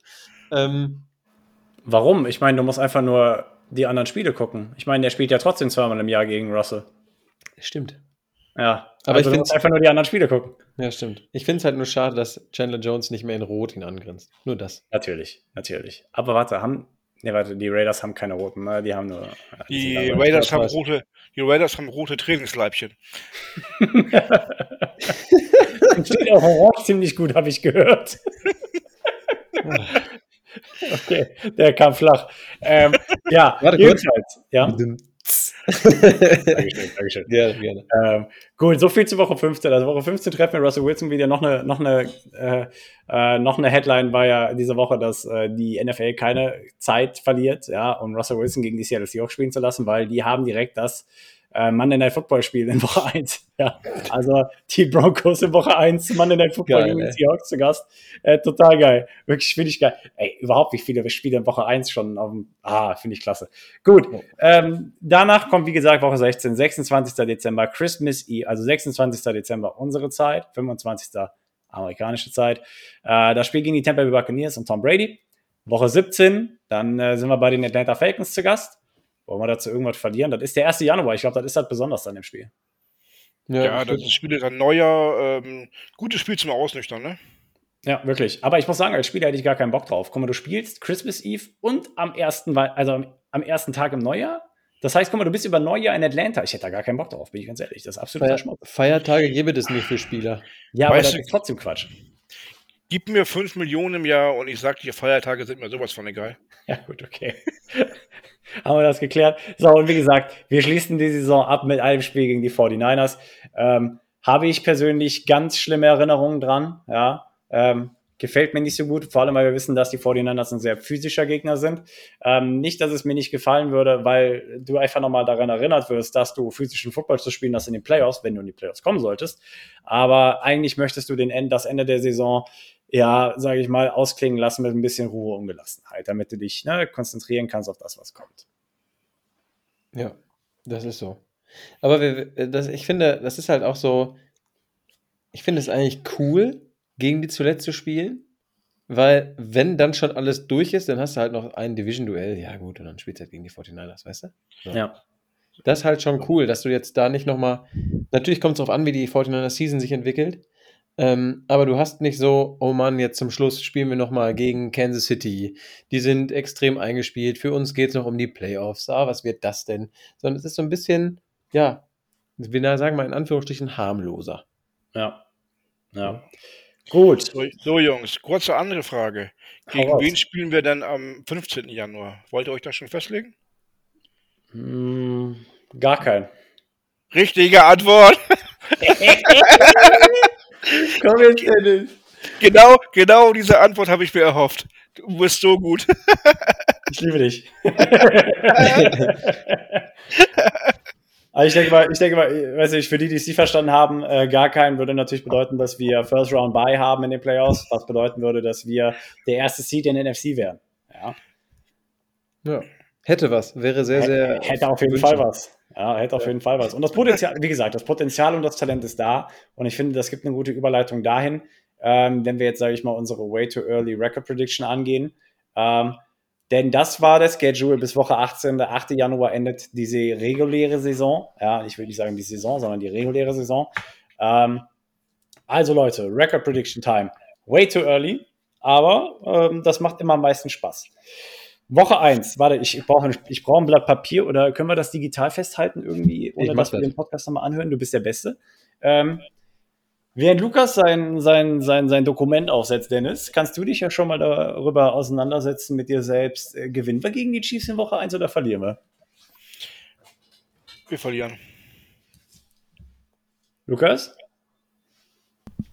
Ähm, Warum? Ich meine, du musst einfach nur die anderen Spiele gucken. Ich meine, der spielt ja trotzdem zweimal im Jahr gegen Russell. stimmt. Ja, Aber also ich musst einfach nur die anderen Spiele gucken. Ja, stimmt. Ich finde es halt nur schade, dass Chandler Jones nicht mehr in Rot ihn angrinst. Nur das. Natürlich, natürlich. Aber warte, haben. Ne, warte, die Raiders haben keine roten, ne? Die haben nur. Die sind aber- Raiders, haben rote, die Raiders haben rote Trainingsleibchen. Steht auch Orange ziemlich gut, habe ich gehört. okay, der kam flach. Ähm, ja, Warte kurz. jedenfalls. Ja, Dankeschön, Dankeschön. gerne, gerne. Ähm, gut, so viel zu Woche 15. Also Woche 15 treffen wir Russell Wilson wieder. Noch eine, noch eine, äh, äh, noch eine Headline war ja diese Woche, dass äh, die NFL keine Zeit verliert, ja, um Russell Wilson gegen die Seattle Seahawks spielen zu lassen, weil die haben direkt das äh, Monday Night Football Spiel in Woche 1. Ja, also die Broncos in Woche 1, Monday Night Football Geil, gegen die ey. Seahawks zu Gast. Äh, total geil. Wirklich, finde ich geil. Ey, überhaupt, wie viele Spiele in Woche 1 schon auf dem, ah, finde ich klasse. Gut, ähm, danach kommt, wie gesagt, Woche 16, 26. Dezember, Christmas Eve, also 26. Dezember unsere Zeit, 25. amerikanische Zeit. Äh, das Spiel gegen die Tampa Bay Buccaneers und Tom Brady. Woche 17, dann äh, sind wir bei den Atlanta Falcons zu Gast. Wollen wir dazu irgendwas verlieren? Das ist der 1. Januar. Ich glaube, das ist halt besonders an dem Spiel. Ja, das ist Spiel dann neuer. Ähm, gutes Spiel zum Ausnüchtern, ne? Ja, wirklich. Aber ich muss sagen, als Spieler hätte ich gar keinen Bock drauf. Guck mal, du spielst Christmas Eve und am ersten, also am, am ersten Tag im Neujahr. Das heißt, guck mal, du bist über Neujahr in Atlanta. Ich hätte da gar keinen Bock drauf, bin ich ganz ehrlich. Das ist absolut Feier Schmuck. Feiertage gäbe es nicht für Spieler. Ja, aber Weißt das du- ist trotzdem Quatsch. Gib mir 5 Millionen im Jahr und ich sag dir, Feiertage sind mir sowas von egal. Ja, gut, okay. Haben wir das geklärt. So, und wie gesagt, wir schließen die Saison ab mit einem Spiel gegen die 49ers. Ähm, habe ich persönlich ganz schlimme Erinnerungen dran. Ja, ähm, gefällt mir nicht so gut, vor allem, weil wir wissen, dass die 49ers ein sehr physischer Gegner sind. Ähm, nicht, dass es mir nicht gefallen würde, weil du einfach nochmal daran erinnert wirst, dass du physischen Football zu spielen hast in den Playoffs, wenn du in die Playoffs kommen solltest. Aber eigentlich möchtest du den End, das Ende der Saison ja, sage ich mal, ausklingen lassen mit ein bisschen Ruhe und Gelassenheit, damit du dich ne, konzentrieren kannst auf das, was kommt. Ja, das ist so. Aber wir, das, ich finde, das ist halt auch so, ich finde es eigentlich cool, gegen die zuletzt zu spielen, weil wenn dann schon alles durch ist, dann hast du halt noch ein Division-Duell. Ja gut, und dann spielst du halt gegen die 49ers, weißt du? So. Ja. Das ist halt schon cool, dass du jetzt da nicht nochmal, natürlich kommt es darauf an, wie die 49er Season sich entwickelt, ähm, aber du hast nicht so, oh Mann, jetzt zum Schluss spielen wir nochmal gegen Kansas City. Die sind extrem eingespielt. Für uns geht es noch um die Playoffs. Ah, was wird das denn? Sondern es ist so ein bisschen, ja, wir sagen mal in Anführungsstrichen harmloser. Ja. Ja. Gut. So, so, Jungs, kurze andere Frage. Gegen wen spielen wir denn am 15. Januar? Wollt ihr euch das schon festlegen? Hm, gar kein. Richtige Antwort. Komm jetzt, Dennis. Genau, genau diese Antwort habe ich mir erhofft. Du bist so gut. Ich liebe dich. Also ich denke mal, ich denke mal, weiß ich, für die, die es nicht verstanden haben, äh, gar keinen würde natürlich bedeuten, dass wir First Round Bye haben in den Playoffs, was bedeuten würde, dass wir der erste Seed in der NFC wären. Ja. Ja. Hätte was, wäre sehr, sehr. Hätte- hätte auf jeden wünschen. Fall was. Ja, hätte auf jeden Fall was. Und das Potenzial, wie gesagt, das Potenzial und das Talent ist da. Und ich finde, das gibt eine gute Überleitung dahin, ähm, wenn wir jetzt, sage ich mal, unsere Way Too Early Record Prediction angehen. Ähm, Denn das war der Schedule bis Woche 18. Der 8. Januar endet diese reguläre Saison. Ja, ich will nicht sagen die Saison, sondern die reguläre Saison. Ähm, also Leute, Record Prediction Time. Way too early, aber ähm, das macht immer am meisten Spaß. Woche 1, warte, ich brauche ein, ich brauch ein Blatt Papier oder können wir das digital festhalten irgendwie, ohne dass wir das. den Podcast nochmal anhören? Du bist der Beste. Ähm, während Lukas sein, sein, sein, sein Dokument aufsetzt, Dennis, kannst du dich ja schon mal darüber auseinandersetzen mit dir selbst. Äh, gewinnen wir gegen die Chiefs in Woche 1 oder verlieren wir? Wir verlieren. Lukas?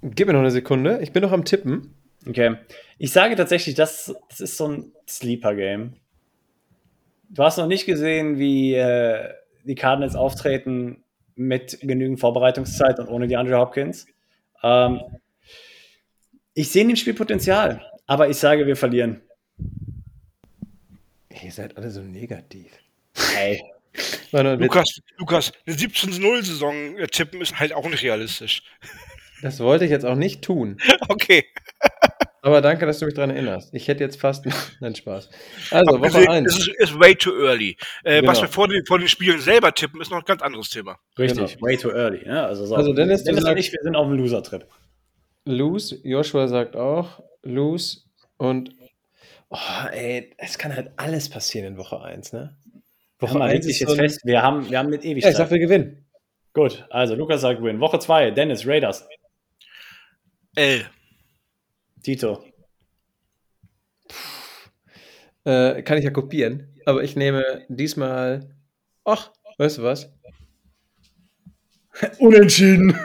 Gib mir noch eine Sekunde. Ich bin noch am Tippen. Okay. Ich sage tatsächlich, das, das ist so ein Sleeper-Game. Du hast noch nicht gesehen, wie äh, die Cardinals auftreten mit genügend Vorbereitungszeit und ohne die Andrew Hopkins. Ähm, ich sehe in dem Spiel Potenzial, aber ich sage, wir verlieren. Ihr seid alle so negativ. Hey. Lukas, Lukas, eine 17-0-Saison äh, tippen ist halt auch nicht realistisch. Das wollte ich jetzt auch nicht tun. Okay. Aber danke, dass du mich daran erinnerst. Ich hätte jetzt fast. Nein, Spaß. Also, Woche Abgesehen, 1. Es ist, ist way too early. Äh, Was Genau. wir vor den, vor den Spielen selber tippen, ist noch ein ganz anderes Thema. Richtig, way too early. Ne? Also, so. Also Dennis, Dennis und ich, wir sind auf dem Loser-Trip. Lose. Joshua sagt auch Lose. Und. Oh, ey, es kann halt alles passieren in Woche 1, ne? Woche man hält sich ist jetzt so fest. Wir haben, wir haben mit Ja, Ewigkeit. ich sag, wir gewinnen. Gut, also Lukas sagt Win. Woche 2, Dennis, Raiders, L. Tito. Äh, kann ich ja kopieren. Aber ich nehme diesmal. Ach, weißt du was? Unentschieden.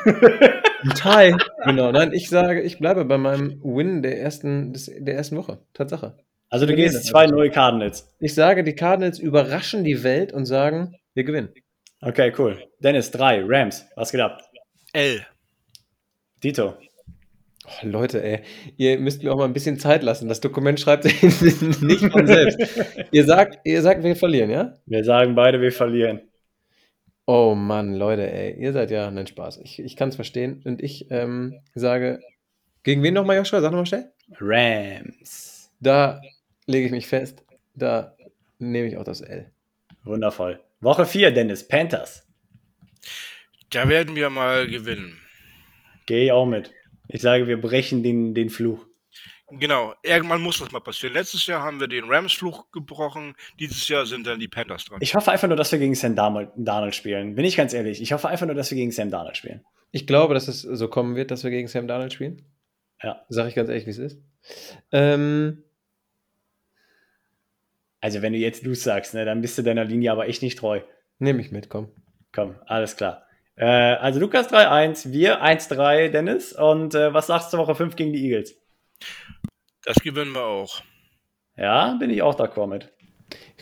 Ein Tie. genau. Nein, ich sage, ich bleibe bei meinem Win der ersten, des, der ersten Woche. Tatsache. Also du gehst zwei neue Cardinals. Ich sage, die Cardinals überraschen die Welt und sagen, wir gewinnen. Okay, cool. Dennis, drei, Rams. Was geht ab? L. Tito. Oh, Leute, ey, ihr müsst mir auch mal ein bisschen Zeit lassen. Das Dokument schreibt sich nicht von selbst. ihr, sagt, ihr sagt, wir verlieren, ja? Wir sagen beide, wir verlieren. Oh Mann, Leute, ey, ihr seid ja, nein, Spaß. Ich, ich kann es verstehen. Und ich ähm, sage, gegen wen nochmal, Joshua? Sag nochmal schnell. Rams. Da lege ich mich fest. Da nehme ich auch das L. Wundervoll. Woche 4, Dennis, Panthers. Da werden wir mal gewinnen. Gehe ich auch mit. Ich sage, wir brechen den, den Fluch. Genau, irgendwann muss das mal passieren. Letztes Jahr haben wir den Rams-Fluch gebrochen. Dieses Jahr sind dann die Panthers dran. Ich hoffe einfach nur, dass wir gegen Sam Darnold, spielen. Bin ich ganz ehrlich. Ich hoffe einfach nur, dass wir gegen Sam Darnold spielen. Ich glaube, dass es so kommen wird, dass wir gegen Sam Darnold spielen. Ja. Sag ich ganz ehrlich, wie es ist. Ähm, Also wenn du jetzt du sagst, ne, dann bist du deiner Linie aber echt nicht treu. nehme ich mit, komm. Komm, alles klar. Äh, also Lukas 3-1, wir 1-3, Dennis. Und äh, was sagst du Woche 5 gegen die Eagles? Das gewinnen wir auch. Ja, bin ich auch d'accord mit.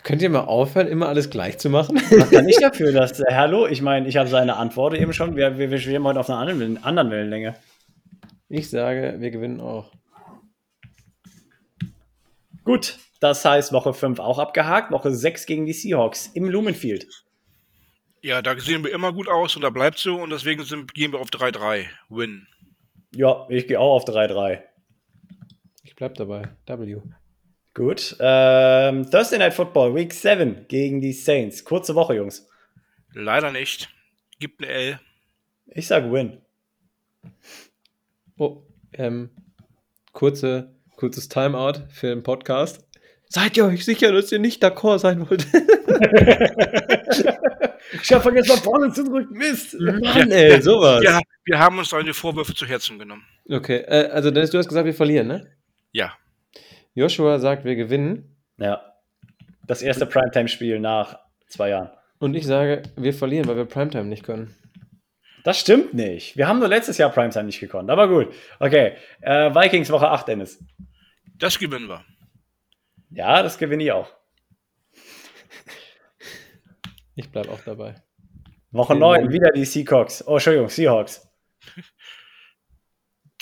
Könnt ihr mal aufhören, immer alles gleich zu machen? Was kann ich dafür, dass, äh, hallo, ich meine, ich habe seine Antwort eben schon, wir, wir, wir schweben heute auf einer anderen, anderen Wellenlänge. Ich sage, wir gewinnen auch. Gut, das heißt Woche 5 auch abgehakt, Woche 6 gegen die Seahawks im Lumenfield. Ja, da sehen wir immer gut aus und da bleibt so und deswegen sind, gehen wir auf 3-3. Win. Ja, ich gehe auch auf 3-3. Ich bleib dabei. W. Gut, ähm, Thursday Night Football, Week 7 gegen die Saints. Kurze Woche, Jungs. Leider nicht. Gibt eine L. Ich sage Win. Oh, ähm, kurze, kurzes Timeout für den Podcast. Seid ihr euch sicher, dass ihr nicht d'accord sein wollt? Ich habe vergessen, nach vorne zu drücken. Mist. Mann, ey, sowas. Ja, wir haben uns deine Vorwürfe zu Herzen genommen. Okay, äh, also Dennis, du hast gesagt, wir verlieren, ne? Ja. Joshua sagt, wir gewinnen. Ja. Das erste Primetime-Spiel nach zwei Jahren. Und ich sage, wir verlieren, weil wir Primetime nicht können. Das stimmt nicht. Wir haben nur letztes Jahr Primetime nicht gekonnt. Aber gut. Okay. Äh, Vikings Woche 8, Dennis. Das gewinnen wir. Ja, das gewinne ich auch. Ich bleib auch dabei. Woche Den 9, Moment. wieder die Seahawks. Oh, Entschuldigung, Seahawks.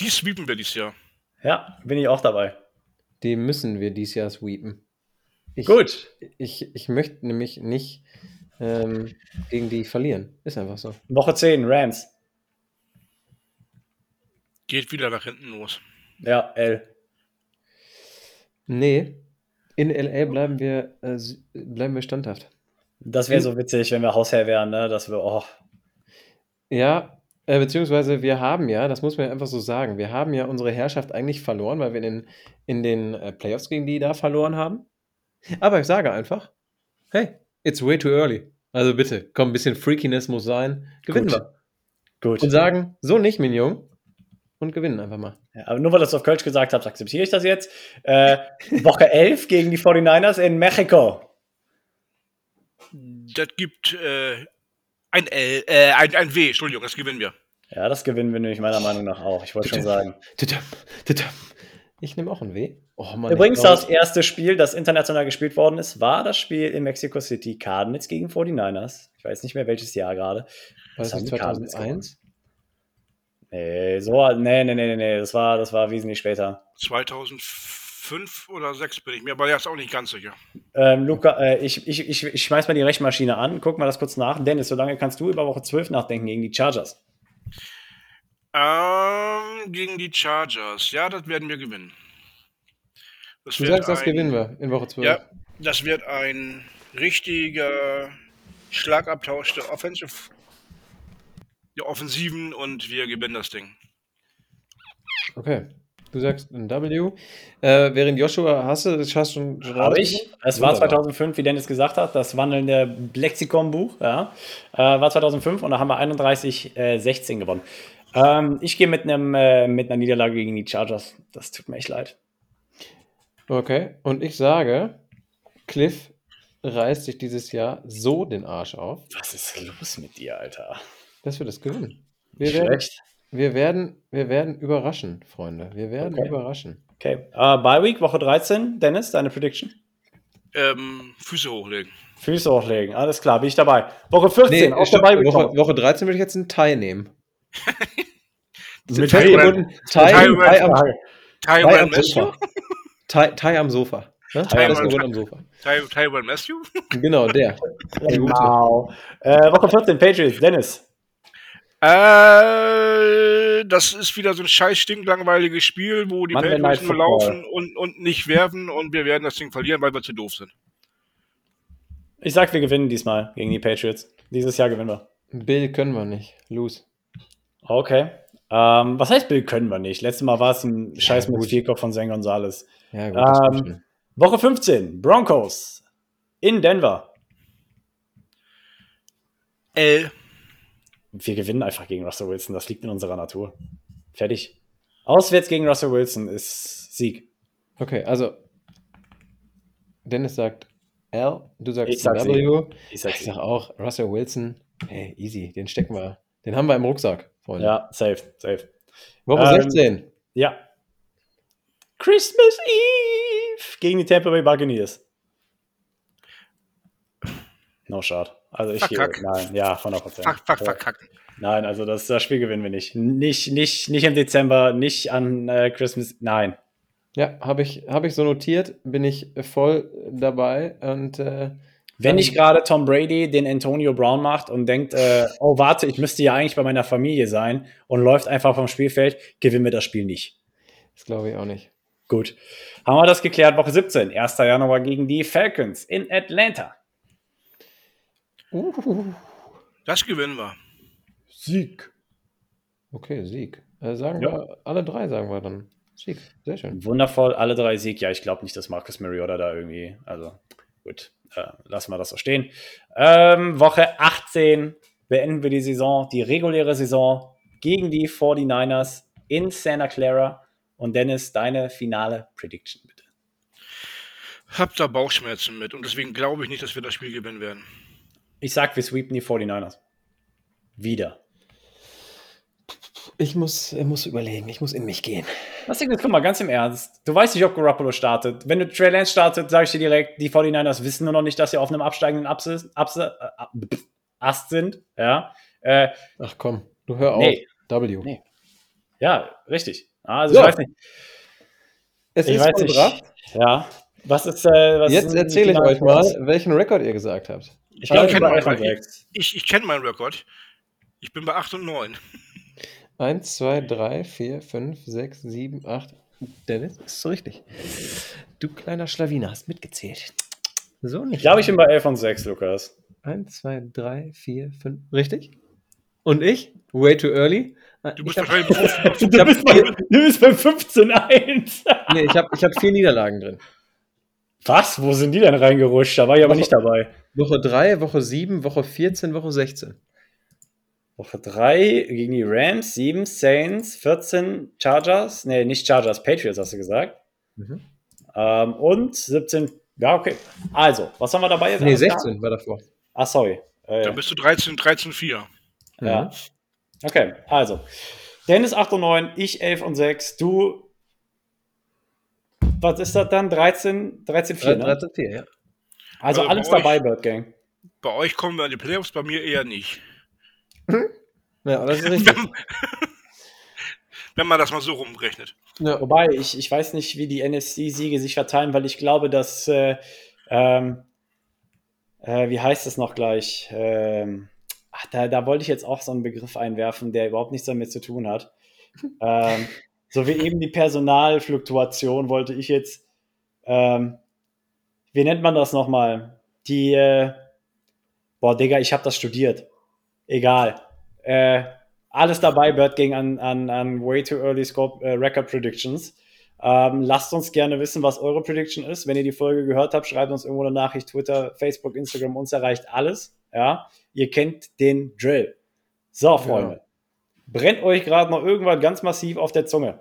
Die sweepen wir dieses Jahr. Ja, bin ich auch dabei. Die müssen wir dieses Jahr sweepen. Ich, Gut. Ich, ich möchte nämlich nicht ähm, gegen die verlieren. Ist einfach so. Woche 10, Rams. Geht wieder nach hinten los. Ja, L. Nee, In LA bleiben wir, äh, bleiben wir standhaft. Das wäre so witzig, wenn wir Hausherr wären, ne? Dass wir, oh. Ja, äh, beziehungsweise wir haben ja, das muss man einfach so sagen, wir haben ja unsere Herrschaft eigentlich verloren, weil wir in den, in den äh, Playoffs gegen die da verloren haben. Aber ich sage einfach, hey, it's way too early. Also bitte, komm, ein bisschen Freakiness muss sein. Gewinnen Gut. wir. Gut. Und sagen, so nicht, Mignon. Und gewinnen einfach mal. Ja, aber nur weil du es auf Kölsch gesagt hast, akzeptiere ich das jetzt. Äh, Woche 11 gegen die 49ers in Mexiko. Das gibt äh, ein L, äh, ein, ein W, Entschuldigung, das gewinnen wir. Ja, das gewinnen wir nämlich meiner Meinung nach auch. Ich wollte schon sagen. Ich nehme auch ein W. Oh Mann, Übrigens, das erste Spiel, das international gespielt worden ist, war das Spiel in Mexico City. Cardinals gegen 49ers. Ich weiß nicht mehr, welches Jahr gerade. war Das das haben nicht die Cardinals 2001? Nee, so, nee, nee, nee, nee, nee. Das war, das war wesentlich später. 2005 oder 6 bin ich mir, aber jetzt auch nicht ganz sicher. Ähm, Luca, äh, ich, ich, ich, ich schmeiß mal die Rechenmaschine an, guck mal das kurz nach. Dennis, solange kannst du über Woche 12 nachdenken gegen die Chargers. Ähm, gegen die Chargers. Ja, das werden wir gewinnen. Das Du sagst, das gewinnen wir in Woche 12. Ja, das wird ein richtiger Schlagabtausch der Offensive, der Offensiven und wir gewinnen das Ding. Okay. Du sagst ein W. Äh, während Joshua, hast du das hast schon, schon Habe ich. Es war Wunderbar. 2005, wie Dennis gesagt hat, das wandelnde Lexikon-Buch. Ja. Äh, war 2005 und da haben wir 31, äh, 16 gewonnen. Ähm, ich gehe mit, einem, äh, mit einer Niederlage gegen die Chargers. Das tut mir echt leid. Okay. Und ich sage, Cliff reißt sich dieses Jahr so den Arsch auf, Was ist los mit dir, Alter? dass wir das gewinnen. Wir werden, Schlecht. Wir werden, wir werden überraschen, Freunde. Wir werden Okay. überraschen. Okay. Äh, Bye Week, Woche 13. Dennis, deine Prediction? Ähm, Füße hochlegen. Füße hochlegen, alles klar, bin ich dabei. Woche 14, auch stopp, dabei. Woche, Woche 13 würde ich jetzt einen Thai nehmen. Mit Thai, Thai- Thai, Thai- Thai, am. Thai Tyron am? Sofa. Thai, Thai am Sofa. Ne? Thai Das am Sofa. Tyron Matthew? Genau, der. Genau. Äh, Woche 14, Patriots, Dennis. Äh, das ist wieder so ein scheiß stinklangweiliges Spiel, wo die Patriots nur laufen und, und nicht werfen und wir werden das Ding verlieren, weil wir zu doof sind. Ich sag, wir gewinnen diesmal gegen die Patriots. Dieses Jahr gewinnen wir. Bill können wir nicht. Lose. Okay. Ähm, was heißt Bill können wir nicht? Letztes Mal war es ein scheiß gut. mit Vierkopf von San Gonzalez. Ja, gut. Ähm. Woche 15, Broncos in Denver. L. Wir gewinnen einfach gegen Russell Wilson. Das liegt in unserer Natur. Fertig. Auswärts gegen Russell Wilson ist Sieg. Okay, also Dennis sagt L, du sagst Ich sag W. Ich sag Ich sag auch Russell Wilson. Hey, easy, den stecken wir. Den haben wir im Rucksack, Freunde. Ja, safe, safe. Woche Ähm, 16. Ja. Christmas Eve gegen die Tampa Bay Buccaneers. No shot. Also ich Verkack. gehe, nein, ja, 100 Prozent. Fuck, fuck, verkacken. Nein, also das, das Spiel gewinnen wir nicht. Nicht, nicht, nicht im Dezember, nicht an äh, Christmas. Nein. Ja, habe ich, hab ich so notiert, bin ich voll dabei und äh, Wenn nicht gerade Tom Brady den Antonio Brown macht und denkt, äh, oh warte, ich müsste ja eigentlich bei meiner Familie sein und läuft einfach vom Spielfeld, gewinnen wir das Spiel nicht. das glaube ich auch nicht. Gut. Haben wir das geklärt? Woche 17, 1. Januar gegen die Falcons in Atlanta. Das gewinnen wir. Sieg. Okay, Sieg. Äh, sagen Ja. wir, alle drei sagen wir dann. Sieg, sehr schön. Wundervoll, alle drei Sieg. Ja, ich glaube nicht, dass Marcus Mariota da irgendwie, also gut, äh, lassen wir das so stehen. Ähm, Woche 18 beenden wir die Saison, die reguläre Saison gegen die 49ers in Santa Clara. Und Dennis, deine finale Prediction bitte. Hab da Bauchschmerzen mit und deswegen glaube ich nicht, dass wir das Spiel gewinnen werden. Ich sag, wir sweepen die 49ers. Wieder. Ich muss, ich muss überlegen, ich muss in mich gehen. Was ist guck mal, ganz im Ernst. Du weißt nicht, ob Garoppolo startet. Wenn du Trey Lance startet, sage ich dir direkt, die 49ers wissen nur noch nicht, dass sie auf einem absteigenden Abs Abs äh, Ast sind. Ja, äh, Ach komm, du hör auf. Nee. W. Nee. ja richtig. Also, So. ich weiß nicht. Es Ich ist weiß nicht. Ja. Was ist, äh, was Jetzt erzähle ich euch mal, welchen Rekord ihr gesagt habt. Ich glaube, Ich ich kenn bin bei meinen 11 und 6. Ich, ich kenne meinen Rekord. Ich bin bei 8 und 9. 1, 2, 3, 4, 5, 6, 7, 8. Dennis, ist so richtig. Du kleiner Schlawiner hast mitgezählt. So nicht. Ich glaube, ich bin bei 11 und 6, Lukas. 1, 2, 3, 4, 5. Richtig? Und ich? Way too early? Du ich bist habe wahrscheinlich Du bist bei, du bist bei 15-1. nee, ich hab, ich hab vier Niederlagen drin. Was? Wo sind die denn reingerutscht? Da war ich aber nicht dabei. Woche 3, Woche 7, Woche 14, Woche 16. Woche 3 gegen die Rams, 7 Saints, 14 Chargers. Nee, nicht Chargers, Patriots hast du gesagt. Mhm. Ähm, und 17. Ja, okay. Also, was haben wir dabei jetzt? Nee, alles gehabt? 16 war davor. Ah, sorry. Äh, Dann bist du 13, 13, 4. ja. Mhm. Okay, also. Dennis 8 und 9, ich 11 und 6, du. Was ist das dann? 13, 13, 4, ne? 13, 4, ja. Also Also alles bei euch- dabei, Bird Gang. Bei euch kommen wir in die Playoffs, bei mir eher nicht. Ja, das ist richtig. Wenn man das mal so rumrechnet. ja. Wobei, ich, ich weiß nicht, wie die NFC-Siege sich verteilen, weil ich glaube, dass, äh, ähm, äh, wie heißt es noch gleich? Ähm, ach, da, da wollte ich jetzt auch so einen Begriff einwerfen, der überhaupt nichts damit zu tun hat. ähm, so wie eben die Personalfluktuation wollte ich jetzt, ähm, wie nennt man das nochmal? Die, äh, boah, Digga, ich habe das studiert. Egal. Äh, alles dabei, Bird ging an, an, an Way Too Early Scope äh, Record Predictions. Ähm, lasst uns gerne wissen, was eure Prediction ist. Wenn ihr die Folge gehört habt, schreibt uns irgendwo eine Nachricht, Twitter, Facebook, Instagram, uns erreicht alles. Ja, ihr kennt den Drill. So, Freunde. Brennt euch gerade noch irgendwas ganz massiv auf der Zunge.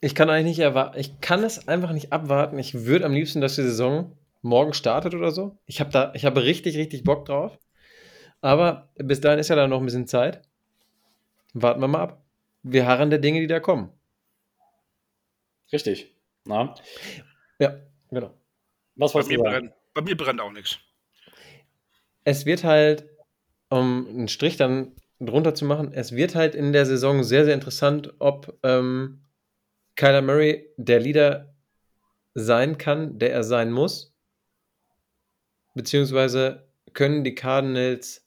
Ich kann eigentlich nicht erwarten, ich kann es einfach nicht abwarten. Ich würde am liebsten, dass die Saison morgen startet oder so. Ich habe da, ich habe richtig, richtig Bock drauf. Aber bis dahin ist ja da noch ein bisschen Zeit. Warten wir mal ab. Wir harren der Dinge, die da kommen. Richtig. Na? Ja, genau. Was Bei mir, brennt, bei mir brennt auch nichts. Es wird halt, um einen Strich dann drunter zu machen, es wird halt in der Saison sehr, sehr interessant, ob ähm, Kyler Murray der Leader sein kann, der er sein muss. Beziehungsweise können die Cardinals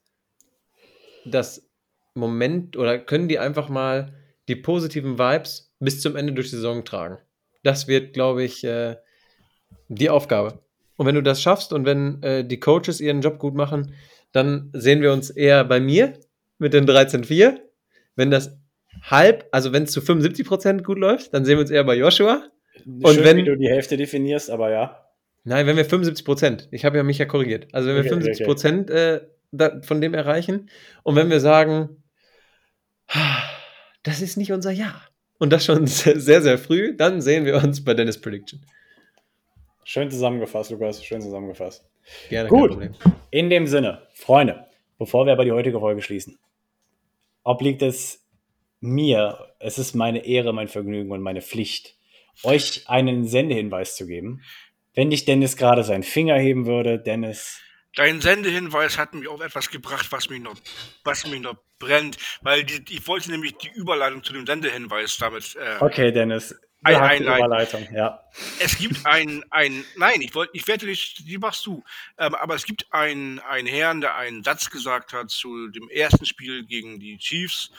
das Moment oder können die einfach mal die positiven Vibes bis zum Ende durch die Saison tragen. Das wird, glaube ich, äh, die Aufgabe. Und wenn du das schaffst und wenn äh, die Coaches ihren Job gut machen, dann sehen wir uns eher bei mir mit den 13-4. Wenn das halb, also wenn es zu 75% gut läuft, dann sehen wir uns eher bei Joshua. Schön, wenn- wie du die Hälfte definierst, aber ja. Nein, wenn wir 75%, ich habe ja mich ja korrigiert, also wenn wir Okay, okay, 75% Äh, da, von dem erreichen und wenn wir sagen, das ist nicht unser Jahr und das schon sehr, sehr, früh, dann sehen wir uns bei Dennis Prediction. Schön zusammengefasst, Lukas. Schön zusammengefasst. Gerne, Gut. In dem Sinne, Freunde, bevor wir aber die heutige Folge schließen, obliegt es mir, es ist meine Ehre, mein Vergnügen und meine Pflicht, euch einen Sendehinweis zu geben. Wenn nicht Dennis gerade seinen Finger heben würde, Dennis, Dein Sendehinweis hat mich auf etwas gebracht, was mich noch, was mich noch brennt, weil die, ich wollte nämlich die Überleitung zu dem Sendehinweis damit. Äh, okay, Dennis, Ei, du hast ei, die nein. Überleitung, ja. Es gibt ein, ein nein, ich wollte, ich werde nicht, die machst du, ähm, aber es gibt einen, einen Herrn, der einen Satz gesagt hat zu dem ersten Spiel gegen die Chiefs.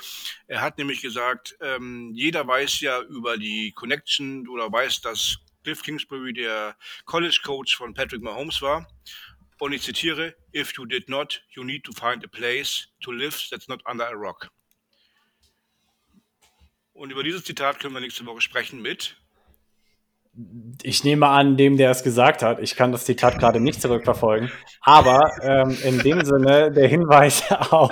Er hat nämlich gesagt, ähm, jeder weiß ja über die Connection oder weiß, dass Cliff Kingsbury der College Coach von Patrick Mahomes war. Und ich zitiere, if you did not, you need to find a place to live that's not under a rock. Und über dieses Zitat können wir nächste Woche sprechen mit Ich nehme an, dem, der es gesagt hat, ich kann das Zitat gerade nicht zurückverfolgen, aber ähm, in dem Sinne der Hinweis auf,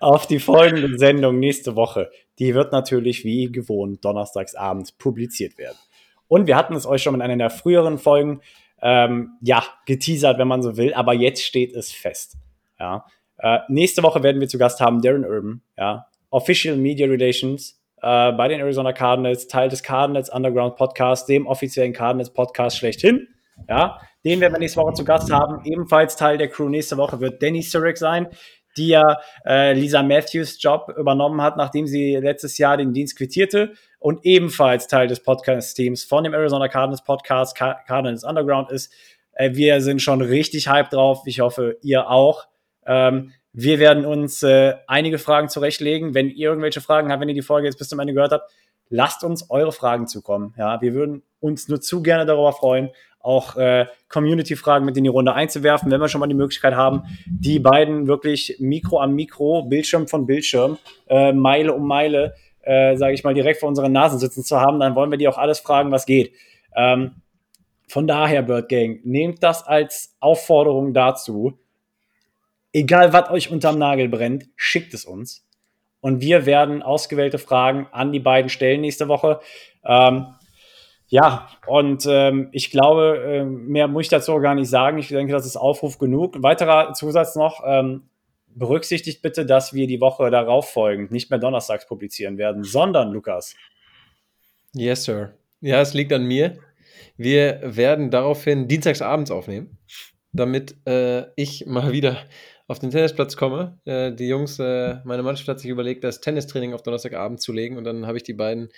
auf die folgende Sendung nächste Woche. Die wird natürlich wie gewohnt donnerstagsabends publiziert werden. Und wir hatten es euch schon in einer der früheren Folgen, ähm, ja, geteasert, wenn man so will, aber jetzt steht es fest. Ja. Äh, nächste Woche werden wir zu Gast haben Darren Urban, ja, Official Media Relations äh, bei den Arizona Cardinals, Teil des Cardinals Underground Podcast, dem offiziellen Cardinals Podcast schlechthin. Ja, den werden wir nächste Woche zu Gast haben. Ebenfalls Teil der Crew nächste Woche wird Danny Surek sein, die ja äh, Lisa Matthews Job übernommen hat, nachdem sie letztes Jahr den Dienst quittierte und ebenfalls Teil des Podcast-Teams von dem Arizona Cardinals Podcast, Car Cardinals Underground ist. Äh, wir sind schon richtig hyped drauf. Ich hoffe, ihr auch. Ähm, wir werden uns äh, einige Fragen zurechtlegen. Wenn ihr irgendwelche Fragen habt, wenn ihr die Folge jetzt bis zum Ende gehört habt, lasst uns eure Fragen zukommen. Ja, wir würden uns nur zu gerne darüber freuen, auch äh, Community-Fragen mit in die Runde einzuwerfen, wenn wir schon mal die Möglichkeit haben, die beiden wirklich Mikro an Mikro, Bildschirm von Bildschirm, äh, Meile um Meile, äh, sage ich mal, direkt vor unseren Nasen sitzen zu haben, dann wollen wir die auch alles fragen, was geht. Ähm, von daher, Bird Gang, nehmt das als Aufforderung dazu. Egal, was euch unterm Nagel brennt, schickt es uns. Und wir werden ausgewählte Fragen an die beiden stellen nächste Woche. Ähm, ja, und ähm, ich glaube, äh, mehr muss ich dazu gar nicht sagen. Ich denke, das ist Aufruf genug. Ein weiterer Zusatz noch. Ähm, berücksichtigt bitte, dass wir die Woche darauf folgend nicht mehr donnerstags publizieren werden, sondern, Lukas. Yes, Sir. Ja, es liegt an mir. Wir werden daraufhin dienstagsabends aufnehmen, damit äh, ich mal wieder auf den Tennisplatz komme. Äh, die Jungs, äh, meine Mannschaft hat sich überlegt, das Tennistraining auf Donnerstagabend zu legen und dann habe ich die beiden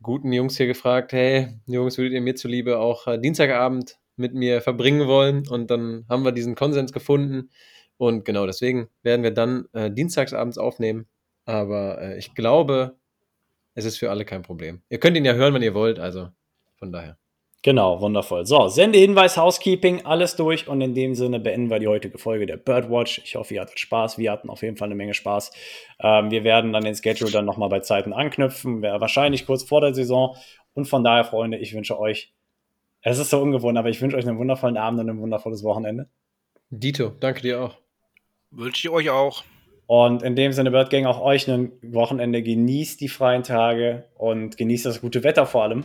guten Jungs hier gefragt, hey, Jungs, würdet ihr mir zuliebe auch äh, Dienstagabend mit mir verbringen wollen? Und dann haben wir diesen Konsens gefunden. Und genau deswegen werden wir dann äh, dienstagsabends aufnehmen. Aber äh, ich glaube, es ist für alle kein Problem. Ihr könnt ihn ja hören, wenn ihr wollt. Also von daher. Genau, wundervoll. So, Sendehinweis, Housekeeping, alles durch und in dem Sinne beenden wir die heutige Folge der Birdwatch. Ich hoffe, ihr hattet Spaß. Wir hatten auf jeden Fall eine Menge Spaß. Ähm, wir werden dann den Schedule dann nochmal bei Zeiten anknüpfen, wahrscheinlich kurz vor der Saison. Und von daher, Freunde, ich wünsche euch, es ist so ungewohnt, aber ich wünsche euch einen wundervollen Abend und ein wundervolles Wochenende. Dito, danke dir auch. Wünsche ich euch auch. Und in dem Sinne, Bird Gang, auch euch ein Wochenende. Genießt die freien Tage und genießt das gute Wetter vor allem.